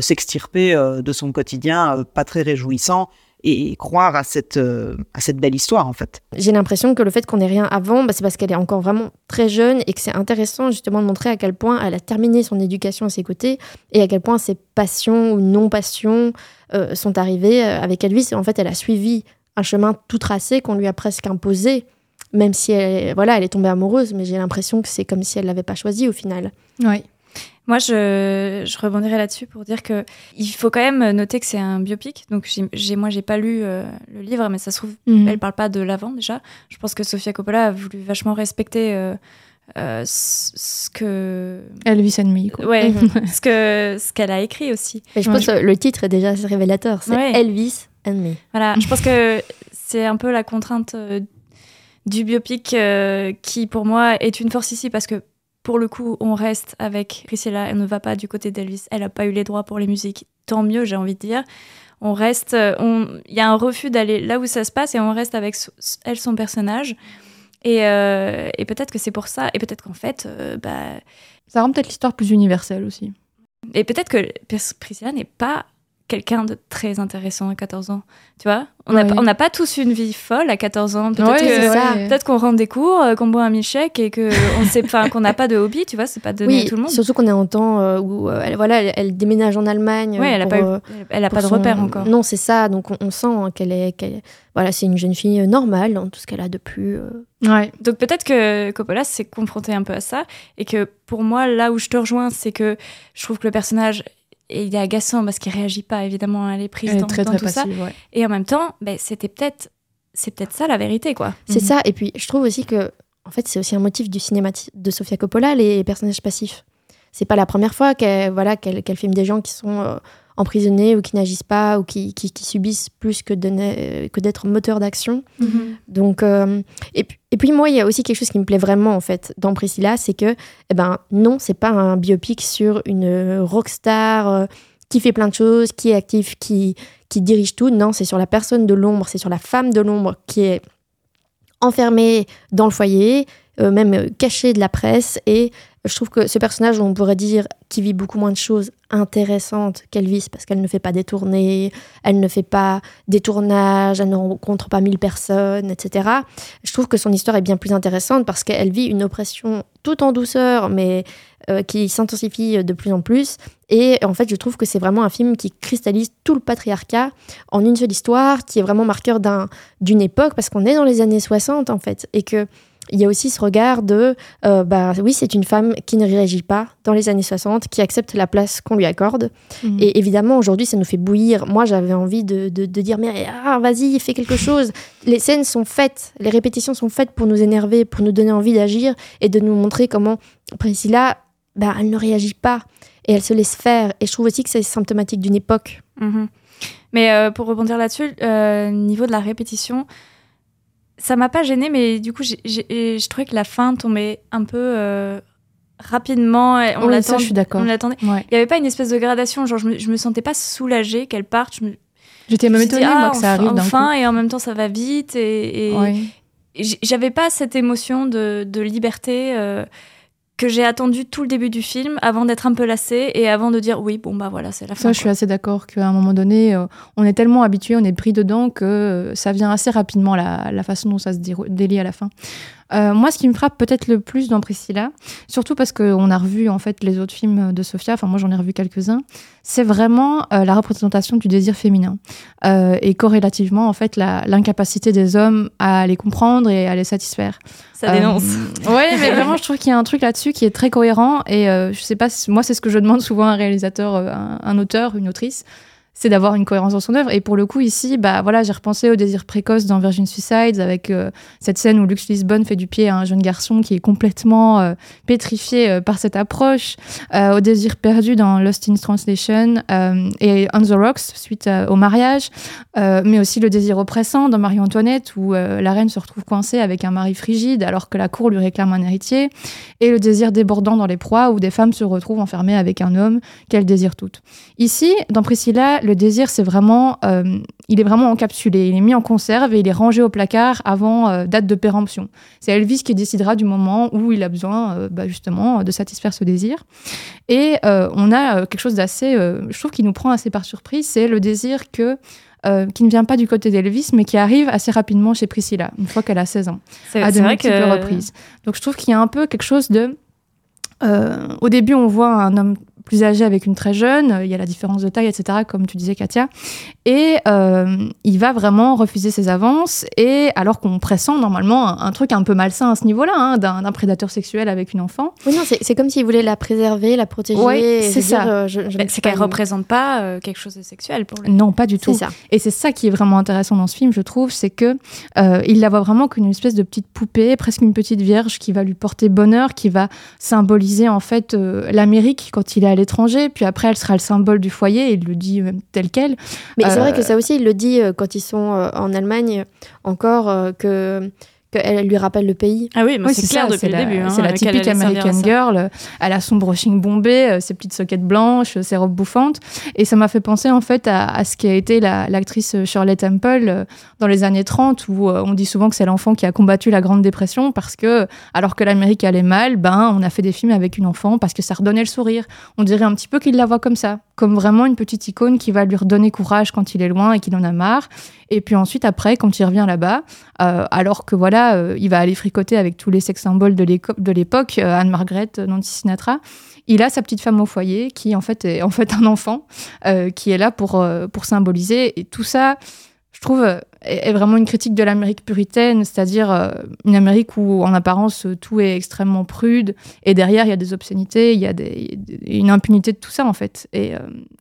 s'extirper de son quotidien pas très réjouissant et croire à cette, à cette belle histoire en fait. J'ai l'impression que le fait qu'on n'ait rien avant, bah, c'est parce qu'elle est encore vraiment très jeune et que c'est intéressant justement de montrer à quel point elle a terminé son éducation à ses côtés et à quel point ses passions ou non-passions sont arrivées avec Elvis. En fait, elle a suivi un chemin tout tracé qu'on lui a presque imposé même si elle, voilà, elle est tombée amoureuse, mais j'ai l'impression que c'est comme si elle l'avait pas choisi au final. Oui. Moi, je, je rebondirai là-dessus pour dire que il faut quand même noter que c'est un biopic. Donc, j'ai, moi, j'ai pas lu euh, le livre, mais ça se trouve, mhm. elle parle pas de l'avant déjà. Je pense que Sofia Coppola a voulu vachement respecter euh, euh, ce que Elvis and Me. Quoi. Ouais, ce que ce qu'elle a écrit aussi. Et je pense que le titre est déjà révélateur. C'est Elvis and Me. Voilà, je pense que c'est un peu la contrainte du biopic euh, qui, pour moi, est une force ici parce que, pour le coup, on reste avec Priscilla. Elle ne va pas du côté d'Elvis. Elle n'a pas eu les droits pour les musiques. Tant mieux, j'ai envie de dire. On reste. Euh, il y a un refus d'aller là où ça se passe et on reste avec elle, son personnage. Et, euh, et peut-être que c'est pour ça. Et peut-être qu'en fait, bah, ça rend peut-être l'histoire plus universelle aussi. Et peut-être que Priscilla n'est pas quelqu'un de très intéressant à 14 ans. Tu vois? On n'a pas tous une vie folle à 14 ans. Peut-être qu'on rentre des cours, euh, qu'on boit un milkshake et qu'on n'a pas de hobby, tu vois, c'est pas donné à tout le monde. Surtout qu'on est en temps euh, où euh, elle, voilà, elle, déménage en Allemagne. Oui, elle n'a pas, elle a pas de repère encore. Non, c'est ça. Donc on, sent qu'elle est. voilà, c'est une jeune fille normale dans tout ce qu'elle a de plus. Ouais. Donc peut-être que Coppola s'est confronté un peu à ça et que pour moi, là où je te rejoins, c'est que je trouve que le personnage et il est agaçant parce qu'il réagit pas évidemment à les prises dans, très, tout ça. Et en même temps, ben, c'était peut-être c'est peut-être ça la vérité quoi. C'est mhm. ça. Et puis je trouve aussi que en fait c'est aussi un motif du cinéma de Sofia Coppola les personnages passifs. C'est pas la première fois qu'elle voilà qu'elle filme des gens qui sont euh, emprisonnés ou qui n'agissent pas ou qui, qui, subissent plus que, que d'être moteur d'action. Mm-hmm. Donc, et, et, puis moi, il y a aussi quelque chose qui me plaît vraiment en fait dans Priscilla, c'est que, eh ben, non, c'est pas un biopic sur une rockstar qui fait plein de choses, qui est actif, qui, qui dirige tout. Non, c'est sur la personne de l'ombre, c'est sur la femme de l'ombre qui est enfermée dans le foyer, euh, même euh, cachée de la presse. Et je trouve que ce personnage, on pourrait dire, qui vit beaucoup moins de choses intéressantes qu'Elvis, parce qu'elle ne fait pas des tournées, elle ne fait pas des tournages, elle ne rencontre pas mille personnes, etc. Je trouve que son histoire est bien plus intéressante parce qu'elle vit une oppression tout en douceur, mais euh, qui s'intensifie de plus en plus. Et en fait, je trouve que c'est vraiment un film qui cristallise tout le patriarcat en une seule histoire, qui est vraiment marqueur d'une époque, parce qu'on est dans les années 60, en fait, et que il y a aussi ce regard de, euh, bah oui, c'est une femme qui ne réagit pas dans les années 60, qui accepte la place qu'on lui accorde. Mhm. Et évidemment, aujourd'hui, ça nous fait bouillir. Moi, j'avais envie de, de, dire, mais ah, vas-y, fais quelque chose. Les scènes sont faites, les répétitions sont faites pour nous énerver, pour nous donner envie d'agir et de nous montrer comment Priscilla, bah, elle ne réagit pas et elle se laisse faire. Et je trouve aussi que c'est symptomatique d'une époque. Mhm. Mais euh, pour rebondir là-dessus, euh, niveau de la répétition, ça m'a pas gêné, mais du coup, je trouvais que la fin tombait un peu euh, rapidement. On oui, je suis d'accord. On l'attendait. Il n'y avait pas une espèce de gradation. Genre, je me, me sentais pas soulagée qu'elle parte. J'étais même étonnée moi, que ça arrive enfin, et en même temps, ça va vite. Et, et, j'avais pas cette émotion de, de liberté. Euh, que j'ai attendu tout le début du film avant d'être un peu lassée et avant de dire oui, bon bah voilà, c'est la fin. Ça, je suis assez d'accord qu'à un moment donné, euh, on est tellement habitué, on est pris dedans que euh, ça vient assez rapidement la, la façon dont ça se délie à la fin. Euh, moi, ce qui me frappe peut-être le plus dans Priscilla, surtout parce qu'on a revu en fait les autres films de Sofia, enfin moi j'en ai revu quelques-uns, c'est vraiment euh, la représentation du désir féminin euh, et corrélativement en fait l'incapacité des hommes à les comprendre et à les satisfaire. Ça dénonce. oui, mais vraiment je trouve qu'il y a un truc là-dessus qui est très cohérent et je sais pas, moi c'est ce que je demande souvent à un réalisateur, un auteur, une autrice c'est d'avoir une cohérence dans son œuvre. Et pour le coup, ici, bah voilà, j'ai repensé au désir précoce dans Virgin Suicides avec euh, cette scène où Lux Lisbonne fait du pied à un jeune garçon qui est complètement euh, pétrifié euh, par cette approche, au désir perdu dans Lost in Translation et On the Rocks suite au mariage, mais aussi le désir oppressant dans Marie-Antoinette où la reine se retrouve coincée avec un mari frigide alors que la cour lui réclame un héritier, et le désir débordant dans les proies où des femmes se retrouvent enfermées avec un homme qu'elles désirent toutes. Ici, dans Priscilla, le désir, c'est vraiment, euh, il est vraiment encapsulé, il est mis en conserve et il est rangé au placard avant euh, date de péremption. C'est Elvis qui décidera du moment où il a besoin, euh, bah, justement, de satisfaire ce désir. Et on a quelque chose d'assez, je trouve, qui nous prend assez par surprise, c'est le désir que qui ne vient pas du côté d'Elvis, mais qui arrive assez rapidement chez Priscilla, une fois qu'elle a 16 ans, à de multiples que... reprises. Donc je trouve qu'il y a un peu quelque chose de... au début, on voit un homme plus âgé avec une très jeune, il y a la différence de taille, etc., comme tu disais, Katia. Et euh, il va vraiment refuser ses avances, et alors qu'on pressent normalement un, truc un peu malsain à ce niveau-là, hein, d'un prédateur sexuel avec une enfant. Oui, non, c'est comme s'il voulait la préserver, la protéger. Oui, c'est ça. Euh, c'est qu'elle ne représente pas euh, quelque chose de sexuel pour lui. Non, pas du tout. Ça. Et c'est ça qui est vraiment intéressant dans ce film, je trouve, c'est que il la voit vraiment comme une espèce de petite poupée, presque une petite vierge qui va lui porter bonheur, qui va symboliser en fait l'Amérique quand il est à l'étranger, puis après elle sera le symbole du foyer, il le dit même tel quel. Mais c'est vrai que ça aussi, il le dit euh, quand ils sont euh, en Allemagne encore, euh, que qu'elle lui rappelle le pays. Ah oui, c'est clair depuis le début. Hein, c'est la typique American Girl. Elle a son brushing bombé, ses petites soquettes blanches, ses robes bouffantes. Et ça m'a fait penser en fait à, ce qui a été l'actrice Shirley Temple dans les années 30, où on dit souvent que c'est l'enfant qui a combattu la Grande Dépression parce que, alors que l'Amérique allait mal, ben, on a fait des films avec une enfant parce que ça redonnait le sourire. On dirait un petit peu qu'il la voit comme ça comme vraiment une petite icône qui va lui redonner courage quand il est loin et qu'il en a marre. Et puis ensuite, après, quand il revient là-bas, euh, alors que voilà, euh, il va aller fricoter avec tous les sex symboles de l'époque, euh, Anne-Margaret, Nancy Sinatra, il a sa petite femme au foyer qui en fait est en fait un enfant qui est là pour, pour symboliser. Et tout ça, je trouve, euh, est vraiment une critique de l'Amérique puritaine, c'est-à-dire euh, une Amérique où, en apparence, tout est extrêmement prude, et derrière, il y a des obscénités, il y a des, une impunité de tout ça, en fait, et, euh,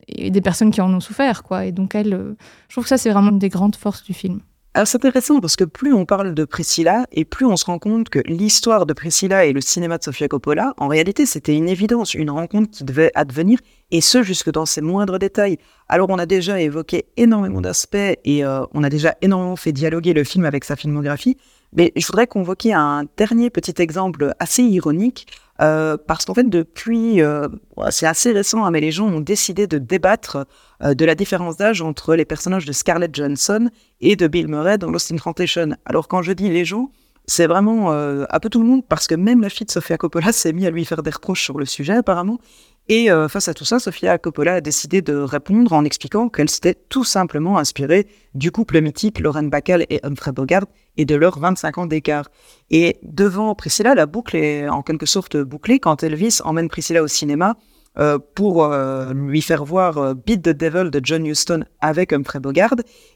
et, des personnes qui en ont souffert, quoi. Et donc, elle, je trouve que ça, c'est vraiment une des grandes forces du film. Alors c'est intéressant parce que plus on parle de Priscilla et plus on se rend compte que l'histoire de Priscilla et le cinéma de Sofia Coppola, en réalité c'était une évidence, une rencontre qui devait advenir et ce jusque dans ses moindres détails. Alors on a déjà évoqué énormément d'aspects et euh, on a déjà énormément fait dialoguer le film avec sa filmographie, mais je voudrais convoquer un dernier petit exemple assez ironique euh, parce qu'en fait, depuis, euh, c'est assez récent, hein, mais les gens ont décidé de débattre euh, de la différence d'âge entre les personnages de Scarlett Johansson et de Bill Murray dans Lost in Translation. Alors quand je dis les gens, c'est vraiment un peu tout le monde, parce que même la fille de Sofia Coppola s'est mise à lui faire des reproches sur le sujet, apparemment. Et face à tout ça, Sofia Coppola a décidé de répondre en expliquant qu'elle s'était tout simplement inspirée du couple mythique Lauren Bacall et Humphrey Bogart et de leurs 25 ans d'écart. Et devant Priscilla, la boucle est en quelque sorte bouclée quand Elvis emmène Priscilla au cinéma euh, pour euh, lui faire voir euh, Beat the Devil de John Huston avec Humphrey Bogart.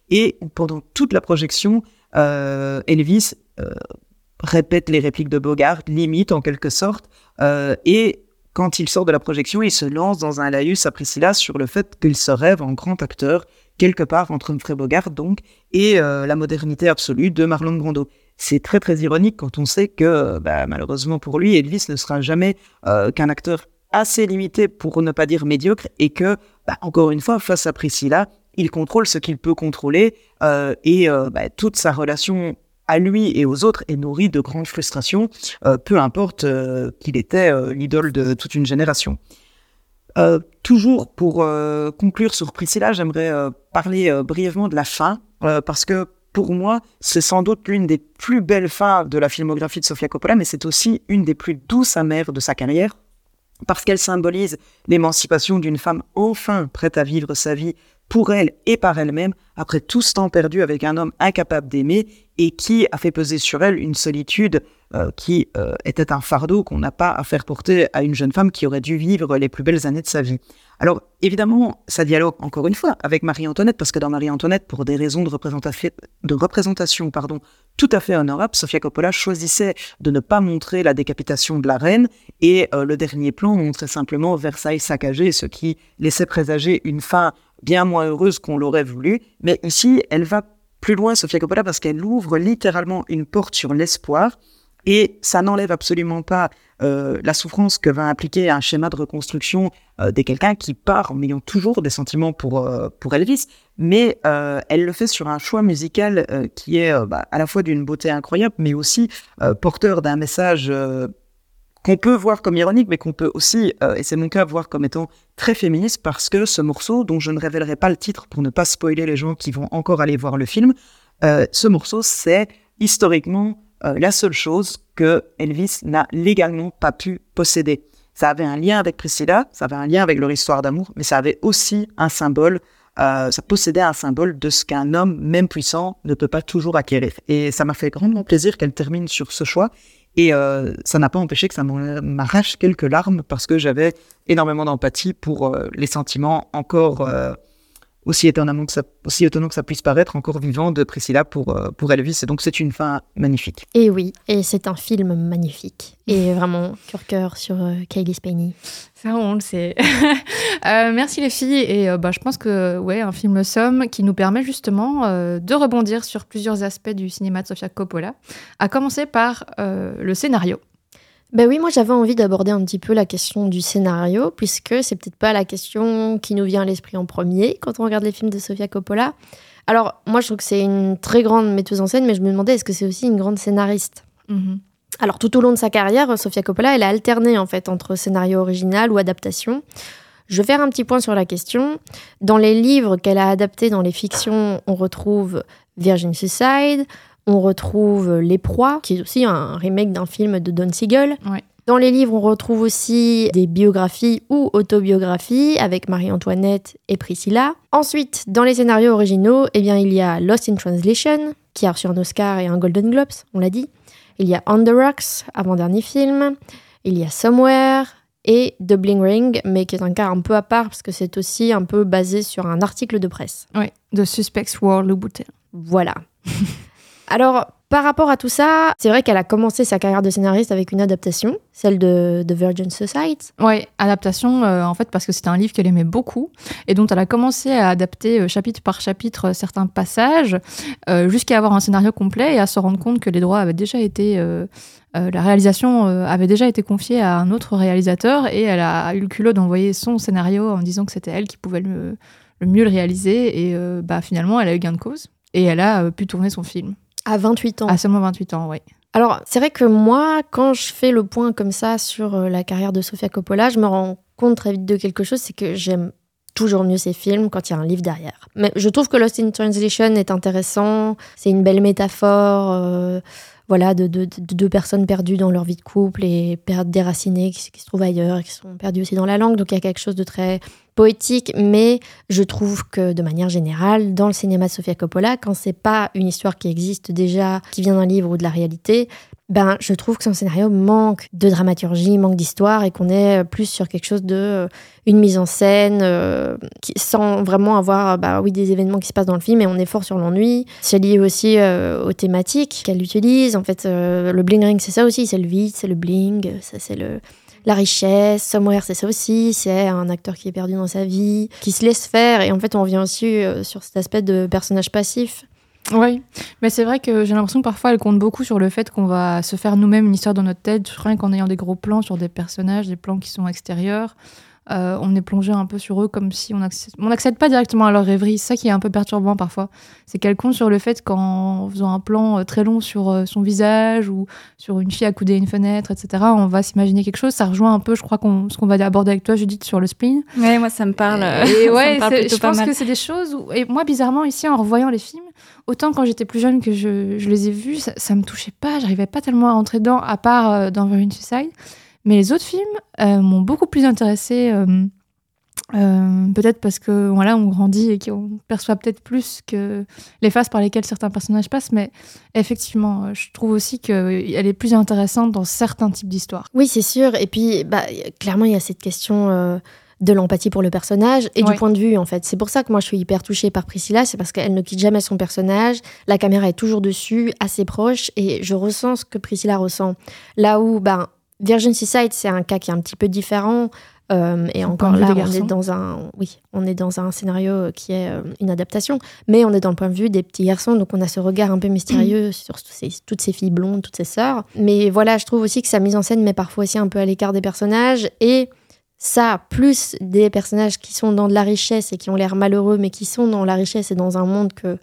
Et pendant toute la projection, Elvis répète les répliques de Bogart, limite en quelque sorte. et quand il sort de la projection, il se lance dans un laïus à Priscilla sur le fait qu'il se rêve en grand acteur quelque part entre Humphrey Bogart donc et euh, la modernité absolue de Marlon Brando. C'est très très ironique quand on sait que bah, malheureusement pour lui, Elvis ne sera jamais euh, qu'un acteur assez limité pour ne pas dire médiocre et que bah, encore une fois face à Priscilla, il contrôle ce qu'il peut contrôler euh, et bah, toute sa relation à lui et aux autres est nourrie de grandes frustrations, peu importe qu'il était l'idole de toute une génération. Euh, toujours pour euh, conclure sur Priscilla, j'aimerais euh, parler brièvement de la fin, parce que pour moi, c'est sans doute l'une des plus belles fins de la filmographie de Sofia Coppola, mais c'est aussi une des plus douces amères de sa carrière, parce qu'elle symbolise l'émancipation d'une femme enfin prête à vivre sa vie pour elle et par elle-même, après tout ce temps perdu avec un homme incapable d'aimer et qui a fait peser sur elle une solitude euh, qui euh, était un fardeau qu'on n'a pas à faire porter à une jeune femme qui aurait dû vivre les plus belles années de sa vie. Alors évidemment, ça dialogue encore une fois avec Marie-Antoinette, parce que dans Marie-Antoinette, pour des raisons de, représentation pardon, tout à fait honorables, Sofia Coppola choisissait de ne pas montrer la décapitation de la reine, et euh, le dernier plan montrait simplement Versailles saccagé, ce qui laissait présager une fin bien moins heureuse qu'on l'aurait voulu. Mais ici, elle va plus loin, Sofia Coppola, parce qu'elle ouvre littéralement une porte sur l'espoir. Et ça n'enlève absolument pas euh, la souffrance que va impliquer un schéma de reconstruction euh, de quelqu'un qui part en ayant toujours des sentiments pour, euh, pour Elvis, mais elle le fait sur un choix musical qui est bah, à la fois d'une beauté incroyable, mais aussi porteur d'un message qu'on peut voir comme ironique, mais qu'on peut aussi, euh, et c'est mon cas, voir comme étant très féministe, parce que ce morceau, dont je ne révélerai pas le titre pour ne pas spoiler les gens qui vont encore aller voir le film, euh, ce morceau, c'est historiquement euh, la seule chose que Elvis n'a légalement pas pu posséder. Ça avait un lien avec Priscilla, ça avait un lien avec leur histoire d'amour, mais ça avait aussi un symbole, ça possédait un symbole de ce qu'un homme, même puissant, ne peut pas toujours acquérir. Et ça m'a fait grandement plaisir qu'elle termine sur ce choix. Et euh, ça n'a pas empêché que ça m'arrache quelques larmes parce que j'avais énormément d'empathie pour euh, les sentiments encore euh, aussi étonnamment que ça, aussi étonnant que ça puisse paraître, encore vivant de Priscilla pour, pour Elvis. Et donc c'est une fin magnifique. Et oui, et c'est un film magnifique. Et vraiment, cœur-cœur sur Kaylee Spaney. Ça, on le sait. Euh, merci les filles. Et euh, bah, je pense que ouais, un film somme qui nous permet justement euh, de rebondir sur plusieurs aspects du cinéma de Sofia Coppola, à commencer par le scénario. Ben oui, moi j'avais envie d'aborder un petit peu la question du scénario, puisque c'est peut-être pas la question qui nous vient à l'esprit en premier quand on regarde les films de Sofia Coppola. Alors, moi je trouve que c'est une très grande metteuse en scène, mais je me demandais est-ce que c'est aussi une grande scénariste? Mhm. Alors tout au long de sa carrière, Sofia Coppola, elle a alterné en fait entre scénario original ou adaptation. Je vais faire un petit point sur la question. Dans les livres qu'elle a adaptés dans les fictions, on retrouve Virgin Suicide, on retrouve Les Proies, qui est aussi un remake d'un film de Don Siegel. Dans les livres, on retrouve aussi des biographies ou autobiographies avec Marie-Antoinette et Priscilla. Ensuite, dans les scénarios originaux, eh bien, il y a Lost in Translation, qui a reçu un Oscar et un Golden Globes, on l'a dit. Il y a On the Rocks, avant-dernier film. Il y a Somewhere et The Bling Ring, mais qui est un cas un peu à part parce que c'est aussi un peu basé sur un article de presse. Oui, de Suspects War Louboutin. Voilà. Alors, par rapport à tout ça, c'est vrai qu'elle a commencé sa carrière de scénariste avec une adaptation, celle de, The Virgin Society. Oui, adaptation, euh, en fait, parce que c'était un livre qu'elle aimait beaucoup et dont elle a commencé à adapter euh, chapitre par chapitre euh, certains passages, jusqu'à avoir un scénario complet et à se rendre compte que les droits avaient déjà été. la réalisation avait déjà été confiée à un autre réalisateur et elle a eu le culot d'envoyer son scénario en disant que c'était elle qui pouvait le, mieux le réaliser et bah, finalement elle a eu gain de cause et elle a pu tourner son film. À 28 ans. À seulement 28 ans, oui. Alors, c'est vrai que moi, quand je fais le point comme ça sur euh, la carrière de Sofia Coppola, je me rends compte très vite de quelque chose, c'est que j'aime toujours mieux ces films quand il y a un livre derrière. Mais je trouve que Lost in Translation est intéressant, c'est une belle métaphore. Euh, voilà, de, deux personnes perdues dans leur vie de couple et déracinées qui, se trouvent ailleurs qui sont perdues aussi dans la langue. Donc il y a quelque chose de très poétique, mais je trouve que de manière générale, dans le cinéma de Sofia Coppola, quand c'est pas une histoire qui existe déjà, qui vient d'un livre ou de la réalité, ben je trouve que son scénario manque de dramaturgie, manque d'histoire et qu'on est plus sur quelque chose de euh, une mise en scène euh, sans vraiment avoir bah oui des événements qui se passent dans le film et on est fort sur l'ennui. C'est lié aussi euh, aux thématiques qu'elle utilise. En fait, le bling ring c'est ça aussi, c'est le vide, c'est le bling, c'est la richesse, Somewhere, c'est ça aussi, c'est un acteur qui est perdu dans sa vie, qui se laisse faire, et en fait, on revient aussi euh, sur cet aspect de personnage passif. Oui, mais c'est vrai que j'ai l'impression que parfois elle compte beaucoup sur le fait qu'on va se faire nous-mêmes une histoire dans notre tête, rien qu'en ayant des gros plans sur des personnages, des plans qui sont extérieurs. Euh, on est plongé un peu sur eux comme si on n'accède pas directement à leur rêverie. C'est ça qui est un peu perturbant parfois. C'est qu'elle compte sur le fait qu'en faisant un plan euh, très long sur euh, son visage ou sur une fille accoudée à une fenêtre, etc., on va s'imaginer quelque chose. Ça rejoint un peu, je crois, ce qu'on va aborder avec toi, Judith, sur le spleen. Oui, moi, ça me parle. Et ouais, je pense que c'est des choses où... Et moi, bizarrement, ici, en revoyant les films, autant quand j'étais plus jeune que je, les ai vus, ça, ça me touchait pas. J'arrivais pas tellement à entrer dedans, à part dans Very Suicide. Mais les autres films euh, m'ont beaucoup plus intéressée. Euh, euh, peut-être parce que voilà, on grandit et qu'on perçoit peut-être plus que les phases par lesquelles certains personnages passent, mais effectivement, je trouve aussi qu'elle est plus intéressante dans certains types d'histoires. Oui, c'est sûr. Et puis, bah, clairement, il y a cette question de l'empathie pour le personnage et du point de vue, en fait. C'est pour ça que moi, je suis hyper touchée par Priscilla, c'est parce qu'elle ne quitte jamais son personnage, la caméra est toujours dessus, assez proche, et je ressens ce que Priscilla ressent. Là où, ben, Virgin Seaside, c'est un cas qui est un petit peu différent. Euh, et encore là, on est dans un, oui, on est dans un scénario qui est euh, une adaptation, mais on est dans le point de vue des petits garçons, donc on a ce regard un peu mystérieux sur toutes ces filles blondes, toutes ces sœurs. Mais voilà, je trouve aussi que sa mise en scène met parfois aussi un peu à l'écart des personnages et ça, plus des personnages qui sont dans de la richesse et qui ont l'air malheureux, mais qui sont dans la richesse et dans un monde que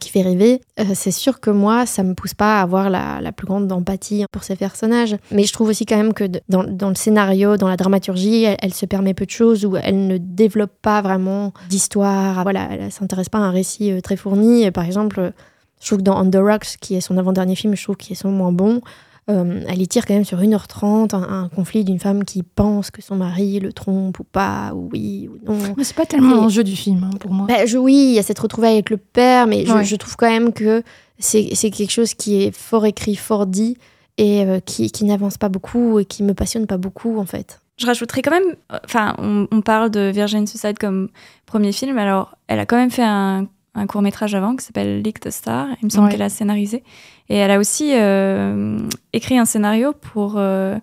qui fait rêver, euh, c'est sûr que moi, ça me pousse pas à avoir la, plus grande empathie pour ces personnages. Mais je trouve aussi quand même que dans, le scénario, dans la dramaturgie, elle, se permet peu de choses où elle ne développe pas vraiment d'histoire. Voilà, elle s'intéresse pas à un récit euh, très fourni. Par exemple, je trouve que dans On the Rocks, qui est son avant-dernier film, je trouve qu'il est son moins bon. Euh, elle y tire quand même sur 1h30 un, conflit d'une femme qui pense que son mari le trompe ou pas, ou oui ou non. Mais c'est pas tellement l'enjeu du film hein, pour moi. Bah, je, oui, il y a cette retrouvaille avec le père, mais je, trouve quand même que c'est quelque chose qui est fort écrit, fort dit, et euh, qui, qui n'avance pas beaucoup et qui me passionne pas beaucoup en fait. Je rajouterais quand même, enfin, on, on, parle de Virgin Suicide comme premier film, alors elle a quand même fait un un court métrage avant qui s'appelle Leak the Star. Il me semble qu'elle a scénarisé. Et elle a aussi euh, écrit un scénario pour. Euh,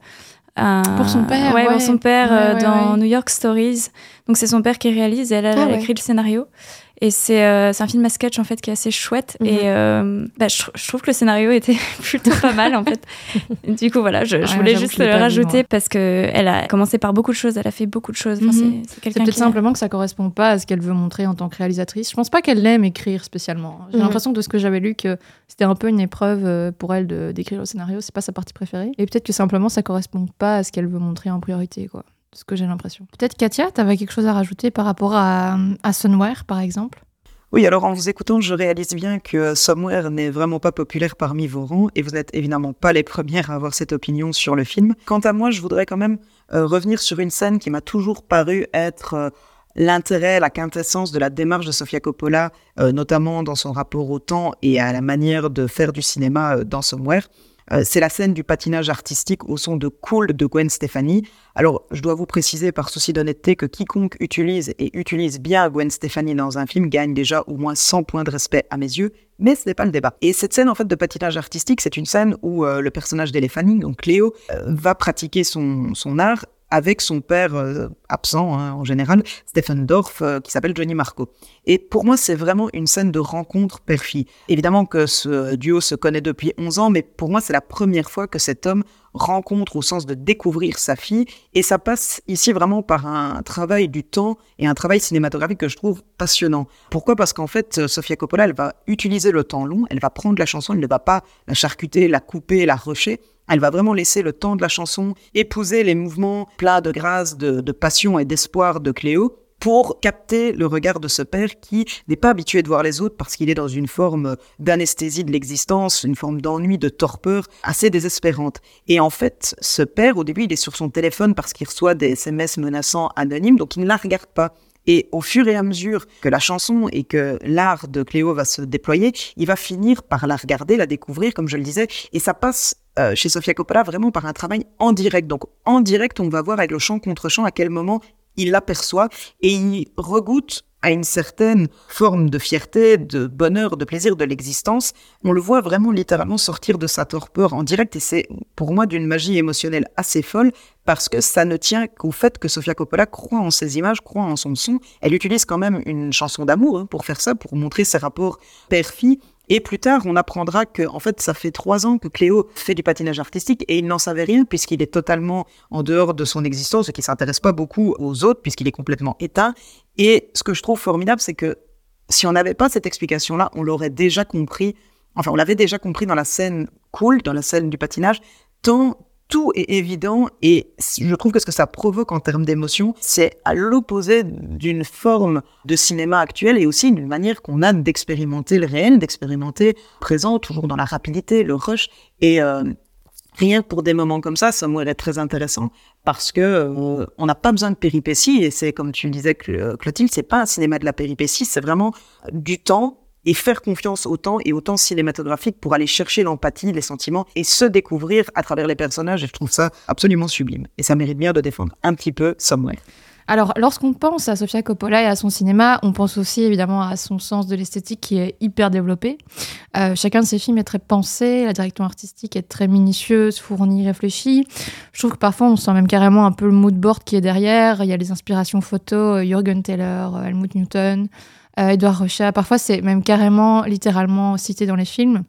un... Pour son père. Ouais, pour son père euh, dans New York Stories. Donc c'est son père qui réalise et elle, elle a ah écrit le scénario. Et euh, c'est un film à sketch en fait qui est assez chouette. Et mhm. euh, bah, je, trouve que le scénario était plutôt pas mal en fait. du coup voilà, je, voulais juste le rajouter parce que elle a commencé par beaucoup de choses, elle a fait beaucoup de choses. Mhm. C'est peut-être simplement que ça correspond pas à ce qu'elle veut montrer en tant que réalisatrice. Je pense pas qu'elle l'aime écrire spécialement. J'ai mhm. l'impression de ce que j'avais lu que c'était un peu une épreuve euh, pour elle d'écrire le scénario. C'est pas sa partie préférée. Et peut-être que simplement ça correspond pas à ce qu'elle veut montrer en priorité quoi ce que j'ai l'impression. Peut-être Katia, tu avais quelque chose à rajouter par rapport à, à Sunware, par exemple? Oui, alors en vous écoutant, je réalise bien que Somewhere n'est vraiment pas populaire parmi vos rangs et vous n'êtes évidemment pas les premières à avoir cette opinion sur le film. Quant à moi, je voudrais quand même euh, revenir sur une scène qui m'a toujours paru être euh, l'intérêt, la quintessence de la démarche de Sofia Coppola, euh, notamment dans son rapport au temps et à la manière de faire du cinéma dans Somewhere. Euh, c'est la scène du patinage artistique au son de Cool de Gwen Stefani. Alors, je dois vous préciser par souci d'honnêteté que quiconque utilise et utilise bien Gwen Stefani dans un film gagne déjà au moins 100 points de respect à mes yeux, mais ce n'est pas le débat. Et cette scène en fait de patinage artistique, c'est une scène où euh, le personnage d'Elephanie, donc Cléo, euh, va pratiquer son art avec son père euh, absent hein, en général, Stephen Dorff, euh, qui s'appelle Johnny Marco. Et pour moi, c'est vraiment une scène de rencontre père-fille. Évidemment que ce duo se connaît depuis 11 ans, mais pour moi, c'est la première fois que cet homme rencontre au sens de découvrir sa fille. Et ça passe ici vraiment par un travail du temps et un travail cinématographique que je trouve passionnant. Pourquoi? Parce qu'en fait, Sofia Coppola, elle va utiliser le temps long, elle va prendre la chanson, elle ne va pas la charcuter, la couper, la rusher. Elle va vraiment laisser le temps de la chanson épouser les mouvements plats de grâce, de, passion et d'espoir de Cléo pour capter le regard de ce père qui n'est pas habitué de voir les autres parce qu'il est dans une forme d'anesthésie de l'existence, une forme d'ennui, de torpeur assez désespérante. Et en fait, ce père, au début, il est sur son téléphone parce qu'il reçoit des SMS menaçants anonymes, donc il ne la regarde pas. Et au fur et à mesure que la chanson et que l'art de Cléo va se déployer, il va finir par la regarder, la découvrir, comme je le disais, et ça passe euh, chez Sofia Coppola vraiment par un travail en direct. Donc en direct, on va voir avec le chant contre chant à quel moment il l'aperçoit et il regoute à une certaine forme de fierté, de bonheur, de plaisir de l'existence. On le voit vraiment littéralement sortir de sa torpeur en direct et c'est pour moi d'une magie émotionnelle assez folle parce que ça ne tient qu'au fait que Sofia Coppola croit en ses images, croit en son son. Elle utilise quand même une chanson d'amour hein, pour faire ça, pour montrer ses rapports père-fille et plus tard, on apprendra que, en fait, ça fait trois ans que Cléo fait du patinage artistique et il n'en savait rien puisqu'il est totalement en dehors de son existence et qu'il s'intéresse pas beaucoup aux autres puisqu'il est complètement éteint. Et ce que je trouve formidable, c'est que si on n'avait pas cette explication-là, on l'aurait déjà compris. Enfin, on l'avait déjà compris dans la scène cool, dans la scène du patinage, tant tout est évident et je trouve que ce que ça provoque en termes d'émotion, c'est à l'opposé d'une forme de cinéma actuel et aussi d'une manière qu'on a d'expérimenter le réel, d'expérimenter présent, toujours dans la rapidité, le rush. Et euh, rien que pour des moments comme ça, ça m'aurait très intéressant parce que euh, on n'a pas besoin de péripéties et c'est comme tu le disais Clotilde, c'est pas un cinéma de la péripétie, c'est vraiment du temps et faire confiance au temps et au temps cinématographique pour aller chercher l'empathie, les sentiments et se découvrir à travers les personnages. Et je trouve ça absolument sublime. Et ça mérite bien de défendre un petit peu Somewhere. Alors, lorsqu'on pense à Sofia Coppola et à son cinéma, on pense aussi évidemment à son sens de l'esthétique qui est hyper développé. Euh, chacun de ses films est très pensé, la direction artistique est très minutieuse, fournie, réfléchie. Je trouve que parfois on sent même carrément un peu le mood board qui est derrière. Il y a les inspirations photos, euh, Jürgen Teller, euh, Helmut Newton, euh, Edouard Rocha. Parfois, c'est même carrément, littéralement cité dans les films.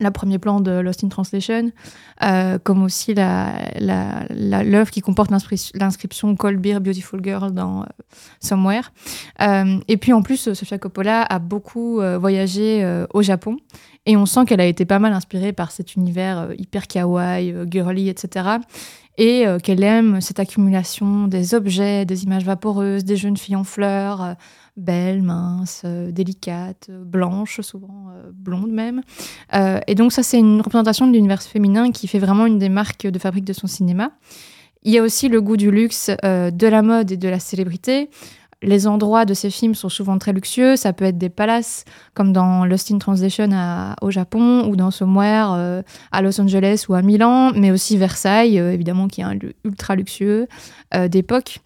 Le premier plan de Lost in Translation, euh, comme aussi l'œuvre qui comporte l'inscription Cold Beer Beautiful Girl dans euh, Somewhere. et puis en plus, Sofia Coppola a beaucoup voyagé au Japon et on sent qu'elle a été pas mal inspirée par cet univers hyper kawaii, girly, etc et qu'elle aime cette accumulation des objets, des images vaporeuses, des jeunes filles en fleurs, belle, mince, euh, délicate, blanche, souvent euh, blonde même. Euh, et donc ça, c'est une représentation de l'univers féminin qui fait vraiment une des marques de fabrique de son cinéma. Il y a aussi le goût du luxe, de la mode et de la célébrité. Les endroits de ces films sont souvent très luxueux. Ça peut être des palaces, comme dans Lost in Translation au Japon, ou dans Somewhere euh, à Los Angeles ou à Milan, mais aussi Versailles, euh, évidemment, qui est un lieu ultra luxueux euh, d'époque.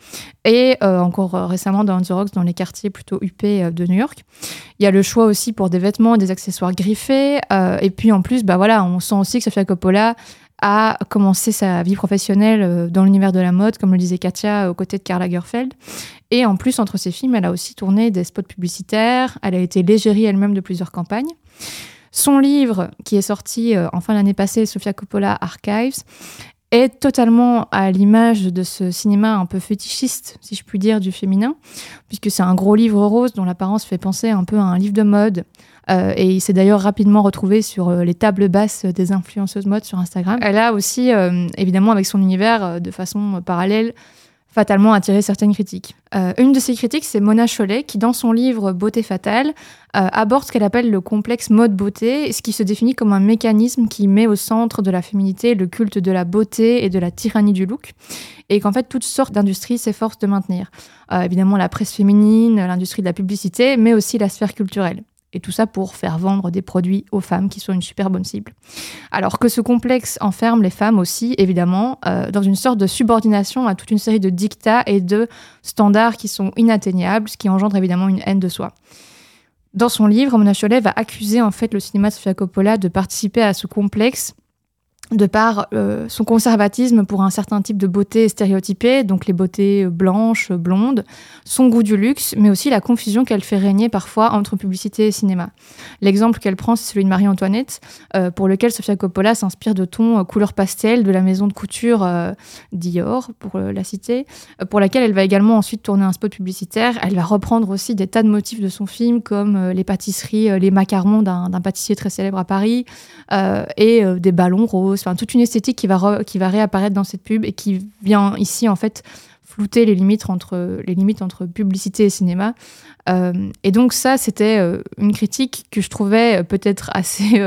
Et encore récemment dans The Rocks, dans les quartiers plutôt huppés de New York. Il y a le choix aussi pour des vêtements et des accessoires griffés. et puis en plus, bah voilà, on sent aussi que Sofia Coppola a commencé sa vie professionnelle euh, dans l'univers de la mode, comme le disait Katia, aux côtés de Karl Lagerfeld. Et en plus, entre ses films, elle a aussi tourné des spots publicitaires, elle a été légérie elle-même de plusieurs campagnes. Son livre, qui est sorti euh, en fin d'année passée, Sofia Coppola Archives, est totalement à l'image de ce cinéma un peu fétichiste, si je puis dire, du féminin, puisque c'est un gros livre rose dont l'apparence fait penser un peu à un livre de mode, euh, et il s'est d'ailleurs rapidement retrouvé sur euh, les tables basses des influenceuses mode sur Instagram. Elle a aussi, euh, évidemment, avec son univers, de façon parallèle, fatalement attiré certaines critiques. une de ces critiques, c'est Mona Chollet, qui, dans son livre Beauté fatale, aborde ce qu'elle appelle le complexe mode beauté, ce qui se définit comme un mécanisme qui met au centre de la féminité le culte de la beauté et de la tyrannie du look, et qu'en fait toutes sortes d'industries s'efforcent de maintenir. évidemment la presse féminine, l'industrie de la publicité, mais aussi la sphère culturelle. Et tout ça pour faire vendre des produits aux femmes qui sont une super bonne cible. Alors que ce complexe enferme les femmes aussi, évidemment, euh, dans une sorte de subordination à toute une série de dictats et de standards qui sont inatteignables, ce qui engendre évidemment une haine de soi. Dans son livre, Mona Chollet va accuser en fait le cinéma de Sofia Coppola de participer à ce complexe de par euh, son conservatisme pour un certain type de beauté stéréotypée, donc les beautés blanches, blondes, son goût du luxe, mais aussi la confusion qu'elle fait régner parfois entre publicité et cinéma. L'exemple qu'elle prend, c'est celui de Marie-Antoinette, euh, pour lequel Sofia Coppola s'inspire de tons euh, couleur pastel de la maison de couture Dior, pour la citer, pour laquelle elle va également ensuite tourner un spot publicitaire. Elle va reprendre aussi des tas de motifs de son film, comme les pâtisseries, les macarons d'un pâtissier très célèbre à Paris, et des ballons roses toute une esthétique qui va, qui va réapparaître dans cette pub et qui vient ici en fait flouter les limites entre publicité et cinéma. Euh, et donc ça, c'était euh, une critique que je trouvais euh, peut-être assez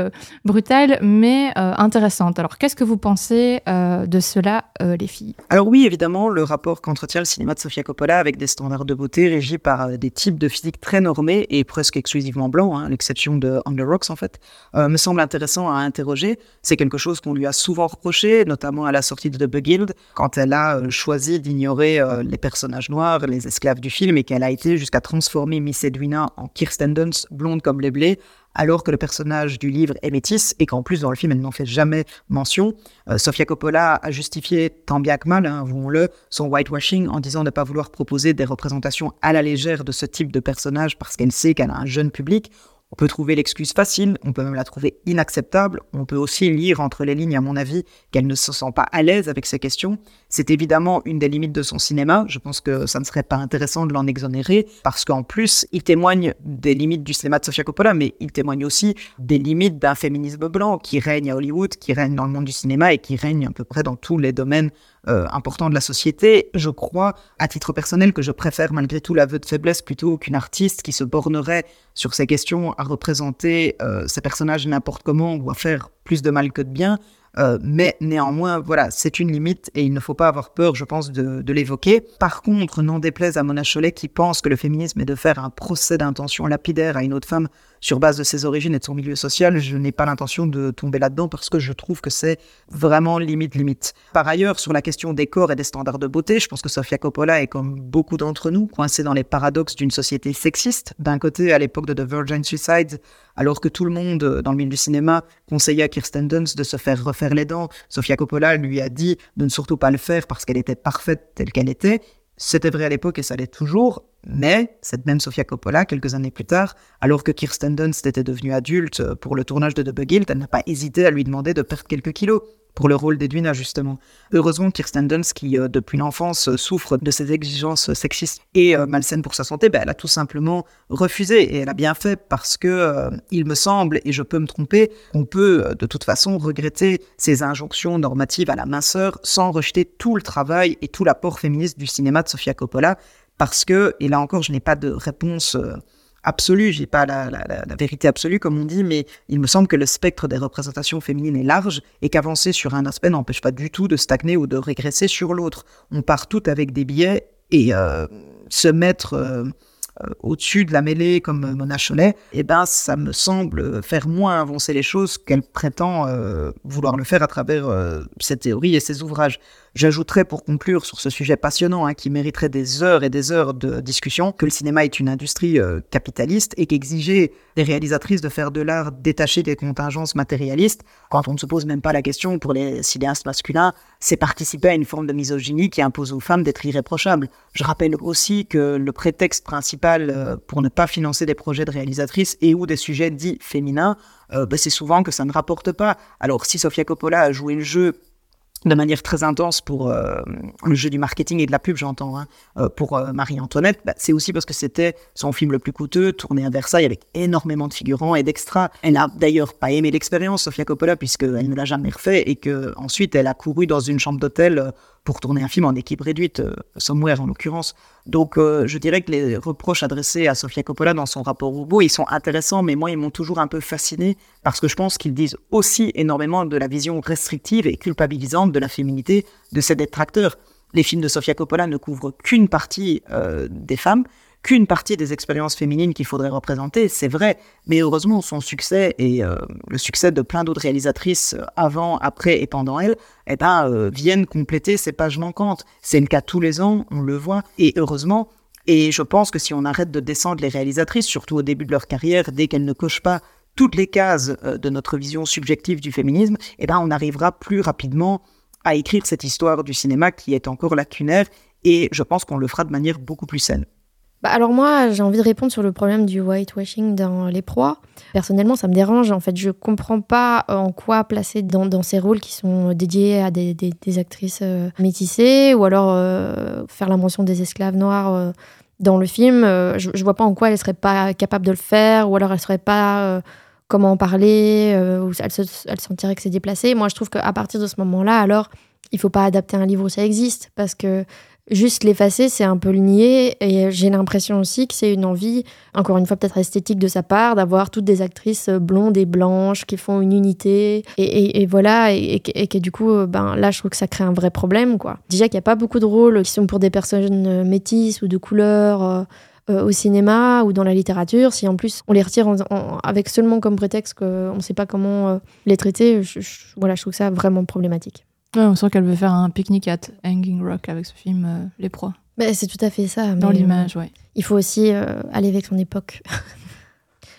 brutale, mais intéressante. Alors qu'est-ce que vous pensez de cela, les filles? Alors oui, évidemment, le rapport qu'entretient le cinéma de Sofia Coppola avec des standards de beauté régis par des types de physique très normés et presque exclusivement blancs, hein, l'exception de Under Rocks en fait, me semble intéressant à interroger. C'est quelque chose qu'on lui a souvent reproché, notamment à la sortie de The Guild, quand elle a choisi d'ignorer les personnages noirs, les esclaves du film, et qu'elle a été jusqu'à transformer Miss Edwina en Kirsten Dunst, blonde comme les blés, alors que le personnage du livre est métisse et qu'en plus dans le film elle n'en fait jamais mention. Euh, Sofia Coppola a justifié tant bien que mal, hein, le son whitewashing en disant ne pas vouloir proposer des représentations à la légère de ce type de personnage parce qu'elle sait qu'elle a un jeune public. On peut trouver l'excuse facile, on peut même la trouver inacceptable, on peut aussi lire entre les lignes, à mon avis, qu'elle ne se sent pas à l'aise avec ces questions. C'est évidemment une des limites de son cinéma, je pense que ça ne serait pas intéressant de l'en exonérer, parce qu'en plus, il témoigne des limites du cinéma de Sofia Coppola, mais il témoigne aussi des limites d'un féminisme blanc qui règne à Hollywood, qui règne dans le monde du cinéma et qui règne à peu près dans tous les domaines euh, important de la société. Je crois, à titre personnel, que je préfère malgré tout l'aveu de faiblesse plutôt qu'une artiste qui se bornerait sur ces questions à représenter euh, ces personnages n'importe comment ou à faire plus de mal que de bien. Euh, mais néanmoins, voilà, c'est une limite et il ne faut pas avoir peur, je pense, de, de l'évoquer. Par contre, n'en déplaise à Mona Chollet qui pense que le féminisme est de faire un procès d'intention lapidaire à une autre femme sur base de ses origines et de son milieu social, je n'ai pas l'intention de tomber là-dedans parce que je trouve que c'est vraiment limite limite. Par ailleurs, sur la question des corps et des standards de beauté, je pense que Sofia Coppola est comme beaucoup d'entre nous coincée dans les paradoxes d'une société sexiste. D'un côté, à l'époque de The Virgin Suicide, alors que tout le monde dans le milieu du cinéma conseillait à Kirsten Dunst de se faire refaire les dents, Sofia Coppola lui a dit de ne surtout pas le faire parce qu'elle était parfaite telle qu'elle était. C'était vrai à l'époque et ça l'est toujours, mais cette même Sofia Coppola, quelques années plus tard, alors que Kirsten Dunst était devenue adulte pour le tournage de The Guild, elle n'a pas hésité à lui demander de perdre quelques kilos pour le rôle d'Edwina, justement. Heureusement, Kirsten Dunst, qui euh, depuis l'enfance euh, souffre de ces exigences sexistes et euh, malsaines pour sa santé, ben, elle a tout simplement refusé et elle a bien fait parce que il me semble, et je peux me tromper, qu'on peut de toute façon regretter ces injonctions normatives à la minceur sans rejeter tout le travail et tout l'apport féministe du cinéma de Sofia Coppola parce que, et là encore, je n'ai pas de réponse absolue, j'ai pas la, vérité absolue comme on dit, mais il me semble que le spectre des représentations féminines est large et qu'avancer sur un aspect n'empêche pas du tout de stagner ou de régresser sur l'autre. On part tout avec des billets et euh, se mettre euh, euh, au-dessus de la mêlée comme Mona Cholet, eh ben, ça me semble faire moins avancer les choses qu'elle prétend vouloir le faire à travers cette théorie et ses ouvrages. J'ajouterais pour conclure sur ce sujet passionnant hein, qui mériterait des heures et des heures de discussion que le cinéma est une industrie euh, capitaliste et qu'exiger des réalisatrices de faire de l'art détaché des contingences matérialistes, quand on ne se pose même pas la question pour les cinéastes masculins, c'est participer à une forme de misogynie qui impose aux femmes d'être irréprochables. Je rappelle aussi que le prétexte principal euh, pour ne pas financer des projets de réalisatrices et ou des sujets dits féminins, euh, ben, c'est souvent que ça ne rapporte pas. Alors si Sofia Coppola a joué le jeu de manière très intense pour euh, le jeu du marketing et de la pub, j'entends, hein, euh, pour euh, Marie-Antoinette, bah, c'est aussi parce que c'était son film le plus coûteux, tourné à Versailles avec énormément de figurants et d'extras. Elle n'a d'ailleurs pas aimé l'expérience, Sofia Coppola, puisqu'elle ne l'a jamais refait et que ensuite elle a couru dans une chambre d'hôtel pour tourner un film en équipe réduite, euh, Somewhere en l'occurrence. Donc euh, je dirais que les reproches adressés à Sofia Coppola dans son rapport au beau, ils sont intéressants, mais moi ils m'ont toujours un peu fasciné parce que je pense qu'ils disent aussi énormément de la vision restrictive et culpabilisante de la féminité de ses détracteurs. Les films de Sofia Coppola ne couvrent qu'une partie euh, des femmes, qu'une partie des expériences féminines qu'il faudrait représenter, c'est vrai. Mais heureusement, son succès et euh, le succès de plein d'autres réalisatrices euh, avant, après et pendant elle, eh ben, euh, viennent compléter ces pages manquantes. C'est le cas tous les ans, on le voit. Et heureusement, et je pense que si on arrête de descendre les réalisatrices, surtout au début de leur carrière, dès qu'elles ne cochent pas toutes les cases de notre vision subjective du féminisme, eh ben, on arrivera plus rapidement à écrire cette histoire du cinéma qui est encore lacunaire et je pense qu'on le fera de manière beaucoup plus saine. Bah alors moi, j'ai envie de répondre sur le problème du whitewashing dans Les Proies. Personnellement, ça me dérange. En fait, je comprends pas en quoi placer dans, ces rôles qui sont dédiés à des, actrices euh, métissées ou alors euh, faire la mention des esclaves noirs euh, dans le film. je, je vois pas en quoi elles seraient pas capables de le faire ou alors elles seraient pas comment en parler, ou elles, se, elles sentiraient que c'est déplacé. Moi, je trouve qu'à partir de ce moment-là, alors, il faut pas adapter un livre où ça existe parce que Juste l'effacer, c'est un peu le nier. Et j'ai l'impression aussi que c'est une envie, encore une fois peut-être esthétique de sa part, d'avoir toutes des actrices blondes et blanches qui font une unité. Et, voilà, et, que du coup, ben, là, je trouve que ça crée un vrai problème. quoi. Déjà qu'il n'y a pas beaucoup de rôles qui sont pour des personnes métisses ou de couleur. Euh, euh, au cinéma ou dans la littérature, si en plus on les retire avec seulement comme prétexte qu'on ne sait pas comment euh, les traiter, voilà, je trouve ça vraiment problématique on sent qu'elle veut faire un pique-nique à Hanging Rock avec ce film euh, Les Proies. Bah, c'est tout à fait ça. Dans l'image, oui. Il faut aussi euh, aller avec son époque.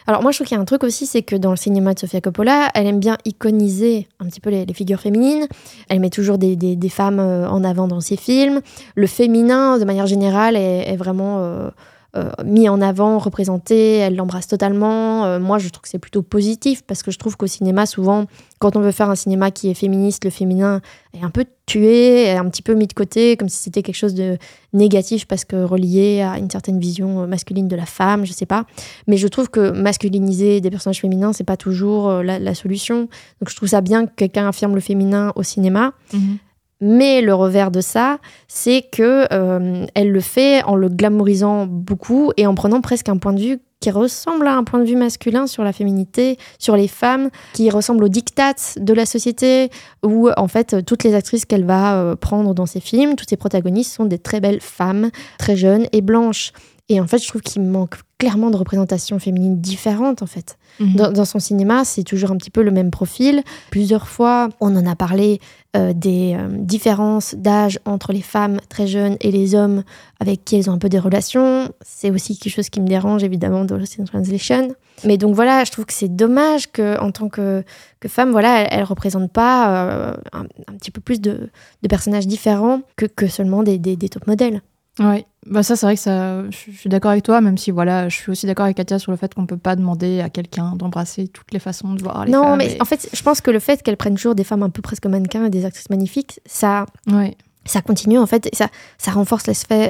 Alors moi je trouve qu'il y a un truc aussi, c'est que dans le cinéma de Sofia Coppola, elle aime bien iconiser un petit peu les, figures féminines. Elle met toujours des, femmes euh, en avant dans ses films. Le féminin, de manière générale, est, vraiment euh, mis en avant, représenté, elle l'embrasse totalement. Euh, moi, je trouve que c'est plutôt positif parce que je trouve qu'au cinéma, souvent, quand on veut faire un cinéma qui est féministe, le féminin est un peu tué, est un petit peu mis de côté, comme si c'était quelque chose de négatif parce que relié à une certaine vision masculine de la femme, je sais pas. Mais je trouve que masculiniser des personnages féminins, c'est pas toujours euh, la, solution. Donc je trouve ça bien que quelqu'un affirme le féminin au cinéma. Mhm. Mais le revers de ça, c'est que euh, elle le fait en le glamourisant beaucoup et en prenant presque un point de vue qui ressemble à un point de vue masculin sur la féminité, sur les femmes, qui ressemble aux dictats de la société, où en fait toutes les actrices qu'elle va euh, prendre dans ses films, toutes ses protagonistes sont des très belles femmes, très jeunes et blanches. Et en fait, je trouve qu'il manque clairement de représentation féminine différente, en fait. Mhm. Dans, son cinéma, c'est toujours un petit peu le même profil. Plusieurs fois, on en a parlé euh, des euh, différences d'âge entre les femmes très jeunes et les hommes avec qui elles ont un peu des relations. C'est aussi quelque chose qui me dérange, évidemment, dans Lost in Translation. Mais donc voilà, je trouve que c'est dommage qu'en tant que, que, femme, voilà, elle ne représente pas euh, un, petit peu plus de, de personnages différents que, que seulement des, des, des top modèles. Oui, bah ça c'est vrai que ça, je suis d'accord avec toi, même si voilà, je suis aussi d'accord avec Katia sur le fait qu'on peut pas demander à quelqu'un d'embrasser toutes les façons de voir les non, femmes. Non, mais en fait, je pense que le fait qu'elle prenne toujours des femmes un peu presque mannequins et des actrices magnifiques, ça, ouais ça continue en fait, ça, ça renforce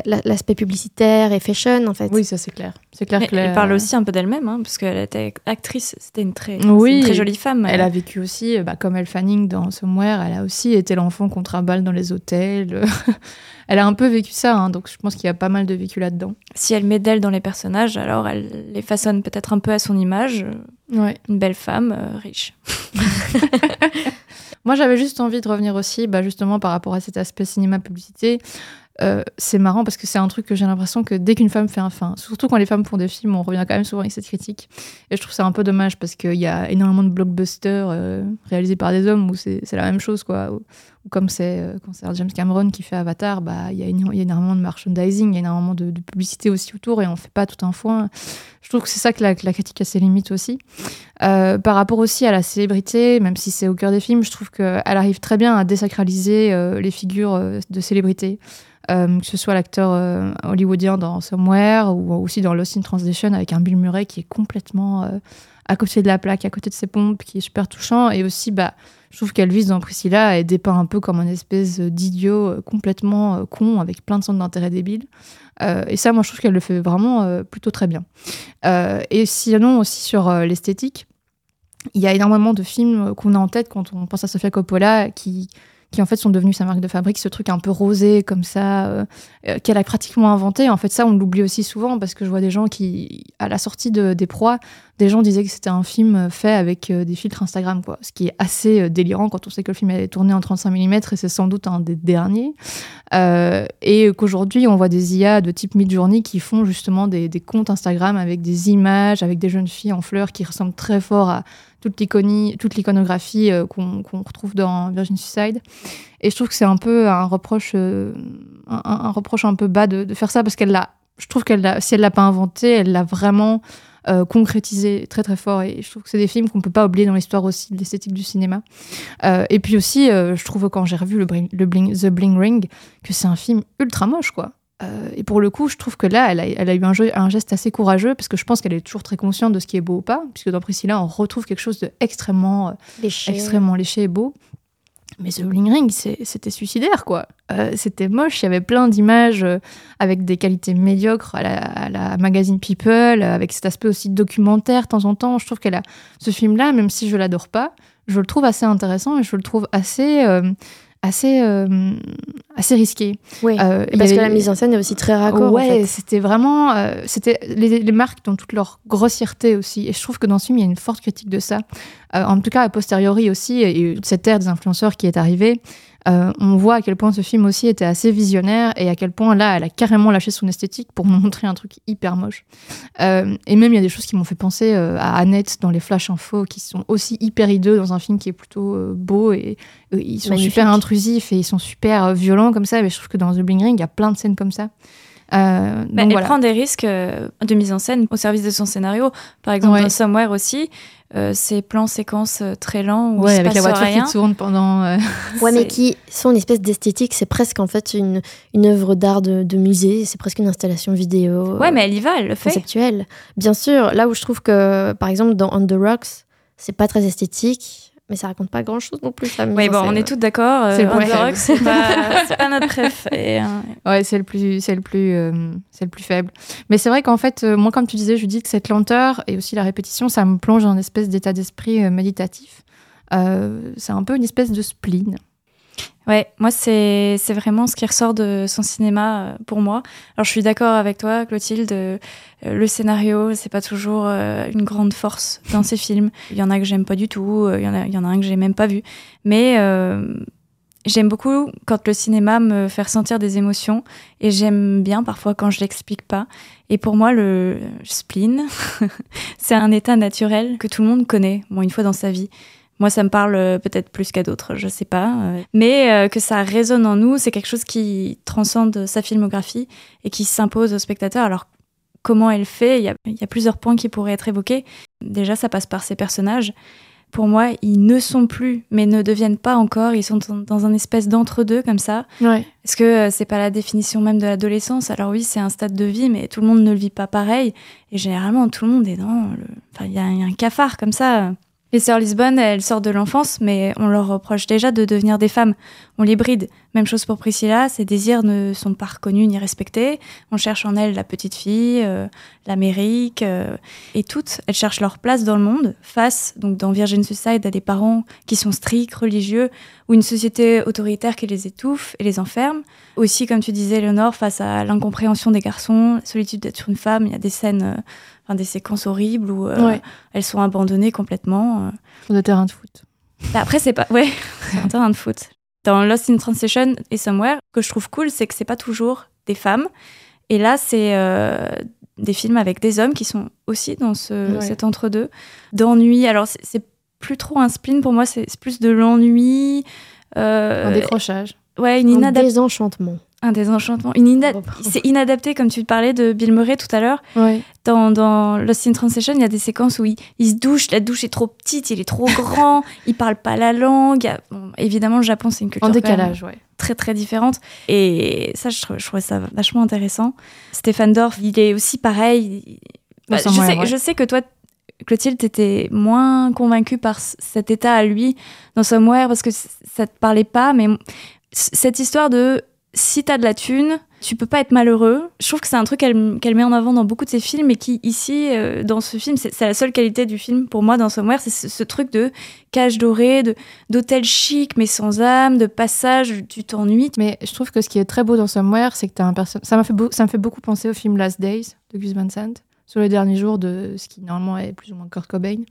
l'aspect publicitaire et fashion en fait. Oui, ça c'est clair. C'est clair. Elle parle aussi un peu d'elle-même, hein, parce qu'elle était actrice, c'était une très, très jolie femme. Elle a vécu aussi, bah, comme Elle Fanning dans Somewhere, elle a aussi été l'enfant contre un balle dans les hôtels. elle a un peu vécu ça, hein, donc je pense qu'il y a pas mal de vécu là-dedans. Si elle met d'elle dans les personnages, alors elle les façonne peut-être un peu à son image. Ouais. Une belle femme euh, riche. Moi, j'avais juste envie de revenir aussi, bah, justement, par rapport à cet aspect cinéma-publicité. Euh, c'est marrant parce que c'est un truc que j'ai l'impression que dès qu'une femme fait un fin, surtout quand les femmes font des films, on revient quand même souvent avec cette critique. Et je trouve ça un peu dommage parce qu'il y a énormément de blockbusters euh, réalisés par des hommes où c'est la même chose, quoi. Ou, comme c'est euh, c'est James Cameron qui fait Avatar, bah il y, a énormément de merchandising, il y a énormément de, publicité aussi autour et on fait pas tout un foin. Je trouve que c'est ça que la, critique a ses limites aussi. par rapport aussi à la célébrité, même si c'est au cœur des films, je trouve qu'elle arrive très bien à désacraliser les figures de célébrité. Euh, que ce soit l'acteur euh, hollywoodien dans Somewhere ou aussi dans Lost in Translation avec un Bill Murray qui est complètement euh, à côté de la plaque, à côté de ses pompes, qui est super touchant. Et aussi, bah, je trouve qu'Elvis dans Priscilla est dépeint un peu comme une espèce d'idiot complètement con avec plein de centres d'intérêt débiles. et ça, moi, je trouve qu'elle le fait vraiment plutôt très bien. et sinon, aussi sur l'esthétique, il y a énormément de films qu'on a en tête quand on pense à Sofia Coppola qui qui en fait sont devenus sa marque de fabrique, ce truc un peu rosé comme ça, euh, euh, qu'elle a pratiquement inventé. En fait, ça, on l'oublie aussi souvent parce que je vois des gens qui, à la sortie de, des proies, des gens disaient que c'était un film fait avec des filtres Instagram, quoi. Ce qui est assez délirant quand on sait que le film est tourné en 35 mm et c'est sans doute un des derniers. et qu'aujourd'hui, on voit des IA de type Midjourney qui font justement des, comptes Instagram avec des images, avec des jeunes filles en fleurs qui ressemblent très fort à toute l'iconographie euh, qu'on retrouve dans Virgin Suicide. Et je trouve que c'est un peu un reproche, euh, un, reproche un peu bas de, faire ça parce qu'elle l'a, je trouve qu'elle si elle l'a pas inventé, elle l'a vraiment euh, concrétisé très très fort. Et je trouve que c'est des films qu'on peut pas oublier dans l'histoire aussi de l'esthétique du cinéma. et puis aussi, je trouve quand j'ai revu le, le Bling, The Bling Ring que c'est un film ultra moche quoi. Euh, et pour le coup, je trouve que là, elle a, eu un, geste assez courageux parce que je pense qu'elle est toujours très consciente de ce qui est beau ou pas, puisque dans Priscilla, on retrouve quelque chose d'extrêmement euh, léché. extrêmement léché et beau. Mais The Bling Ring, c'était suicidaire, quoi. Euh, c'était moche, il y avait plein d'images avec des qualités médiocres à la, magazine People, avec cet aspect aussi documentaire de temps en temps. Je trouve qu'elle a ce film-là, même si je l'adore pas, je le trouve assez intéressant et je le trouve assez assez, euh, assez risqué. Oui, euh, parce que la mise en scène est aussi très raccord. Ouais, c'était vraiment. Euh, c'était les, les, marques dans toute leur grossièreté aussi. Et je trouve que dans ce film, il y a une forte critique de ça. en tout cas, a posteriori aussi, et cette ère des influenceurs qui est arrivée. Euh, on voit à quel point ce film aussi était assez visionnaire et à quel point là, elle a carrément lâché son esthétique pour nous montrer un truc hyper moche. Euh, et même, il y a des choses qui m'ont fait penser euh, à Annette dans les Flash Info, qui sont aussi hyper hideux dans un film qui est plutôt beau et ils sont super intrusifs et ils sont super violents comme ça. Mais je trouve que dans The Bling Ring, il y a plein de scènes comme ça. Euh, bah, elle prend des risques de mise en scène au service de son scénario. Par exemple, dans Somewhere aussi, euh, ces plans séquences euh, très lents où avec la voiture qui tourne pendant. Euh, ouais, mais qui sont une espèce d'esthétique. C'est presque en fait une, une œuvre d'art de, de, musée. C'est presque une installation vidéo. Ouais, mais elle y va, elle le fait. Conceptuelle. Bien sûr. Là où je trouve que, par exemple, dans On the Rocks, c'est pas très esthétique mais ça raconte pas grand chose non plus. Oui, bon, on est toutes d'accord. Euh, c'est c'est pas, notre préf. Et, euh, Ouais, c'est le plus, c'est le plus, euh, c'est le plus faible. Mais c'est vrai qu'en fait, moi, comme tu disais, je dis que cette lenteur et aussi la répétition, ça me plonge dans une espèce d'état d'esprit méditatif. c'est un peu une espèce de spleen. Ouais, moi, c'est vraiment ce qui ressort de son cinéma euh, pour moi. Alors, je suis d'accord avec toi, Clotilde. Euh, le scénario, c'est pas toujours euh, une grande force dans ses films. Il y en a que j'aime pas du tout, il y, en a, il y en a un que j'ai même pas vu. Mais j'aime beaucoup quand le cinéma me fait ressentir des émotions et j'aime bien parfois quand je l'explique pas. Et pour moi, le spleen, c'est un état naturel que tout le monde connaît, bon, une fois dans sa vie. Moi, ça me parle euh, peut-être plus qu'à d'autres, je sais pas. Euh. Mais euh, que ça résonne en nous, c'est quelque chose qui transcende sa filmographie et qui s'impose au spectateur. Alors, comment elle fait? Il y, a, plusieurs points qui pourraient être évoqués. Déjà, ça passe par ses personnages. Pour moi, ils ne sont plus, mais ne deviennent pas encore. Ils sont dans un espèce d'entre-deux comme ça. Ouais. Est-ce que c'est pas la définition même de l'adolescence? Alors oui, c'est un stade de vie, mais tout le monde ne le vit pas pareil. Et généralement, tout le monde est dans le. Enfin, il y, a un cafard comme ça. Les sœurs Lisbonne, elles sortent de l'enfance, mais on leur reproche déjà de devenir des femmes. On les bride. Même chose pour Priscilla, ses désirs ne sont pas reconnus ni respectés. On cherche en elle la petite fille, euh, l'Amérique, euh, et toutes, elles cherchent leur place dans le monde, face, donc dans Virgin Suicide, à des parents qui sont stricts, religieux, ou une société autoritaire qui les étouffe et les enferme. Aussi, comme tu disais, Léonore, face à l'incompréhension des garçons, la solitude d'être une femme, il y a des scènes... Euh, enfin, des séquences horribles où euh, elles sont abandonnées complètement. Euh. Sur des terrains de foot. Bah, après, c'est pas. Ouais, sur un terrain de foot. Dans Lost in Translation et Somewhere, ce que je trouve cool, c'est que c'est pas toujours des femmes. Et là, c'est euh, des films avec des hommes qui sont aussi dans ce, cet entre-deux. D'ennui. Alors, c'est plus trop un spleen pour moi, c'est plus de l'ennui. un décrochage. Ouais, une inadaptation. Un désenchantement. Un désenchantement. Une C'est inadapté, comme tu parlais de Bill Murray tout à l'heure. Dans, dans, Lost in Translation, il y a des séquences où il, se douche, la douche est trop petite, il est trop grand, il parle pas la langue. évidemment, le Japon, c'est une culture. En décalage, ouais. Très, très différente. Et ça, je, je trouvais ça vachement intéressant. Stéphane Dorff, il est aussi pareil. Bah, je, sais, je sais que toi, Clotilde, t'étais moins convaincue par cet état à lui dans Somewhere parce que ça te parlait pas, mais cette histoire de si t'as de la thune, tu peux pas être malheureux. Je trouve que c'est un truc qu'elle met en avant dans beaucoup de ses films et qui, ici, euh, dans ce film, c'est la seule qualité du film pour moi dans Somewhere, c'est ce, truc de cage dorée, d'hôtel chic mais sans âme, de passage, tu t'ennuies. Mais je trouve que ce qui est très beau dans Somewhere, c'est que t'as un personnage. Ça, me fait beaucoup penser au film Last Days de Gus Van Sant sur les derniers jours de ce qui normalement est plus ou moins Kurt Cobain.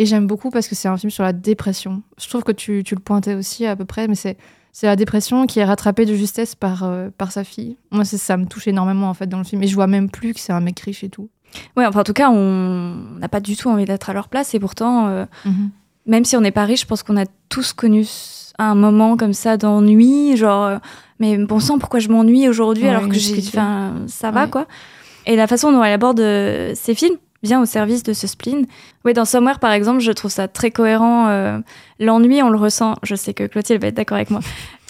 Et j'aime beaucoup parce que c'est un film sur la dépression. Je trouve que tu le pointais aussi à peu près, mais c'est c'est la dépression qui est rattrapée de justesse par, euh, par sa fille. Moi, ça me touche énormément en fait dans le film. Et je vois même plus que c'est un mec riche et tout. Ouais, enfin en tout cas, on n'a pas du tout envie d'être à leur place. Et pourtant, euh, mhm. même si on n'est pas riche, je pense qu'on a tous connu un moment comme ça d'ennui. Genre, euh, mais bon sang, pourquoi je m'ennuie aujourd'hui alors que j'ai. Enfin, ça va quoi. Et la façon dont elle aborde ces films, vient au service de ce spleen. Oui, dans Somewhere, par exemple, je trouve ça très cohérent. Euh, l'ennui, on le ressent. Je sais que Clotilde va être d'accord avec moi.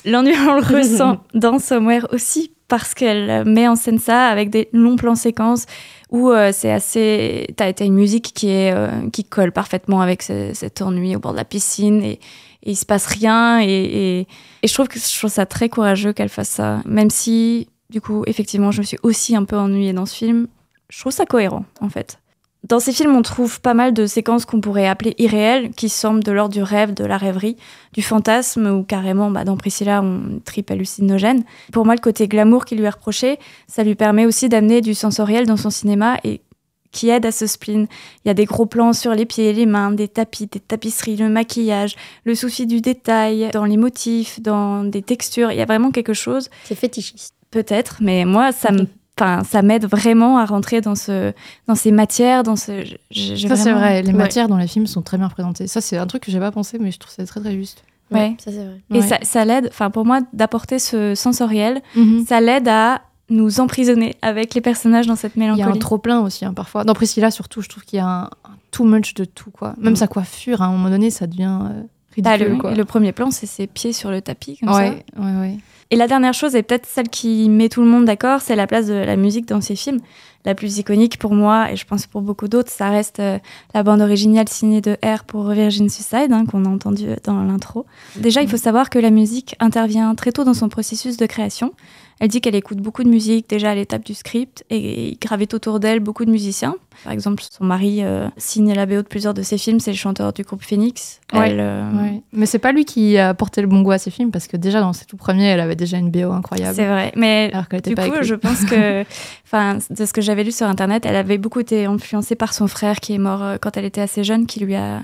L'ennui, on le ressent dans Somewhere aussi parce qu'elle met en scène ça avec des longs plans séquences où euh, c'est assez. T'as été une musique qui est euh, qui colle parfaitement avec cet ennui au bord de la piscine et, et il se passe rien et, et, je trouve que je trouve ça très courageux qu'elle fasse ça, même si du coup effectivement je me suis aussi un peu ennuyée dans ce film. Je trouve ça cohérent en fait. Dans ces films, on trouve pas mal de séquences qu'on pourrait appeler irréelles, qui semblent de l'ordre du rêve, de la rêverie, du fantasme, ou carrément, bah, dans Priscilla, on tripe hallucinogène. Pour moi, le côté glamour qui lui est reproché, ça lui permet aussi d'amener du sensoriel dans son cinéma et qui aide à ce spleen. Il y a des gros plans sur les pieds, les mains, des tapis, des tapisseries, le maquillage, le souci du détail, dans les motifs, dans des textures. Il y a vraiment quelque chose. C'est fétichiste. Peut-être, mais moi, ça me Enfin, ça m'aide vraiment à rentrer dans, ce, dans ces matières, dans ce. Ça, c'est vrai. Les matières dans les films sont très bien représentées. Ça, c'est un truc que j'ai pas pensé, mais je trouve ça très, très juste. Ouais, ça, c'est vrai. Et ça, ça l'aide, enfin, pour moi, d'apporter ce sensoriel, mhm. ça l'aide à nous emprisonner avec les personnages dans cette mélancolie. Il y a un trop plein aussi, hein, parfois. Dans Priscilla, surtout, je trouve qu'il y a un, too much de tout, quoi. Même mm. sa coiffure, à un moment donné, ça devient euh, bah, ridicule. le, quoi. le premier plan, c'est ses pieds sur le tapis, comme ça. Ouais, ouais. Et la dernière chose, et peut-être celle qui met tout le monde d'accord, c'est la place de la musique dans ces films. La plus iconique pour moi, et je pense pour beaucoup d'autres, ça reste euh, la bande originale signée de R pour Virgin Suicide, hein, qu'on a entendu dans l'intro. Déjà, il faut savoir que la musique intervient très tôt dans son processus de création. Elle dit qu'elle écoute beaucoup de musique déjà à l'étape du script et gravite autour d'elle beaucoup de musiciens. Par exemple, son mari euh, signe la BO de plusieurs de ses films, c'est le chanteur du groupe Phoenix. Ouais, euh, Mais c'est pas lui qui a porté le bon goût à ses films parce que déjà dans ses tout premiers, elle avait déjà une BO incroyable. C'est vrai, mais du coup, je pense que, enfin, de ce que j'avais lu sur internet, elle avait beaucoup été influencée par son frère qui est mort euh, quand elle était assez jeune, qui lui a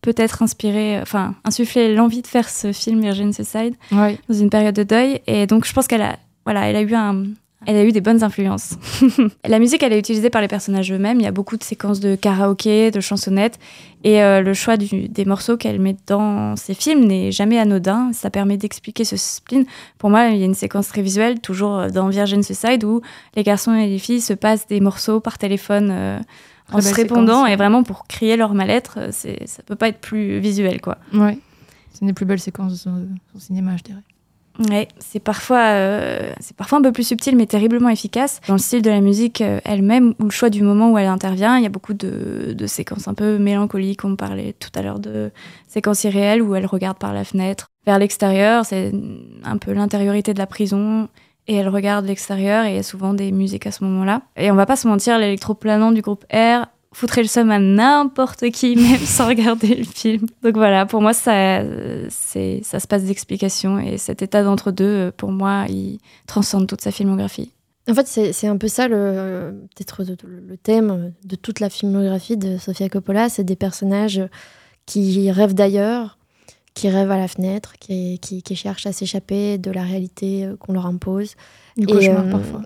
peut-être inspiré, enfin, insufflé l'envie de faire ce film Virgin Suicide dans une période de deuil. Et donc, je pense qu'elle a voilà, elle a eu un, elle a eu des bonnes influences. la musique, elle est utilisée par les personnages eux-mêmes. Il y a beaucoup de séquences de karaoké, de chansonnettes. Et euh, le choix des morceaux qu'elle met dans ses films n'est jamais anodin. Ça permet d'expliquer ce spleen. Pour moi, il y a une séquence très visuelle, toujours euh, dans Virgin Suicide, où les garçons et les filles se passent des morceaux par téléphone euh, en se répondant. Et vraiment, pour crier leur mal-être, ça peut pas être plus visuel, quoi. Ouais. C'est une des plus belles séquences de son cinéma, je dirais. Ouais, c'est parfois, euh, c'est parfois un peu plus subtil, mais terriblement efficace. Dans le style de la musique euh, elle-même, ou le choix du moment où elle intervient, il y a beaucoup de, de, séquences un peu mélancoliques. On parlait tout à l'heure de séquences irréelles où elle regarde par la fenêtre vers l'extérieur. C'est un peu l'intériorité de la prison. Et elle regarde l'extérieur et il y a souvent des musiques à ce moment-là. Et on va pas se mentir, l'électroplanant du groupe R foutrait le somme à n'importe qui, même sans regarder le film. Donc voilà, pour moi, ça, c'est, ça se passe d'explication et cet état d'entre-deux, pour moi, il transcende toute sa filmographie. En fait, c'est, un peu ça le, peut-être le thème de toute la filmographie de Sofia Coppola, c'est des personnages qui rêvent d'ailleurs, qui rêvent à la fenêtre, qui, qui, cherchent à s'échapper de la réalité qu'on leur impose. Du cauchemar euh, parfois.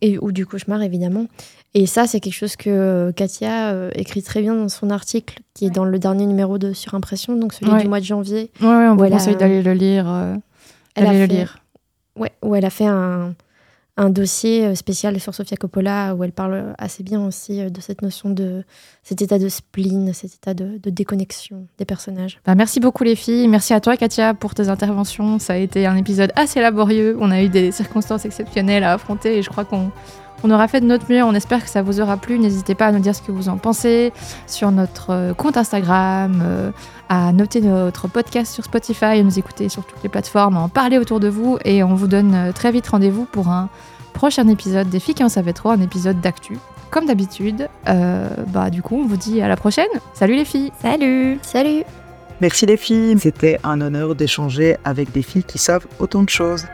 Et, ou du cauchemar, évidemment. Et ça, c'est quelque chose que euh, Katia euh, écrit très bien dans son article, qui est dans le dernier numéro de Surimpression, donc celui du mois de janvier. Oui, on vous conseille d'aller le lire. Euh, elle le lire. Ouais, où elle a fait un, un, dossier spécial sur Sofia Coppola, où elle parle assez bien aussi de cette notion de cet état de spleen, cet état de, de déconnexion des personnages. Bah, merci beaucoup les filles, merci à toi Katia pour tes interventions. Ça a été un épisode assez laborieux, on a eu des circonstances exceptionnelles à affronter et je crois qu'on on aura fait de notre mieux, on espère que ça vous aura plu. N'hésitez pas à nous dire ce que vous en pensez sur notre euh, compte Instagram, euh, à noter notre podcast sur Spotify, à nous écouter sur toutes les plateformes, à en parler autour de vous. Et on vous donne euh, très vite rendez-vous pour un prochain épisode des filles qui en savaient trop, un épisode d'actu. Comme d'habitude, bah du coup, on vous dit à la prochaine. Salut les filles. Salut. Salut. Merci les filles. C'était un honneur d'échanger avec des filles qui savent autant de choses.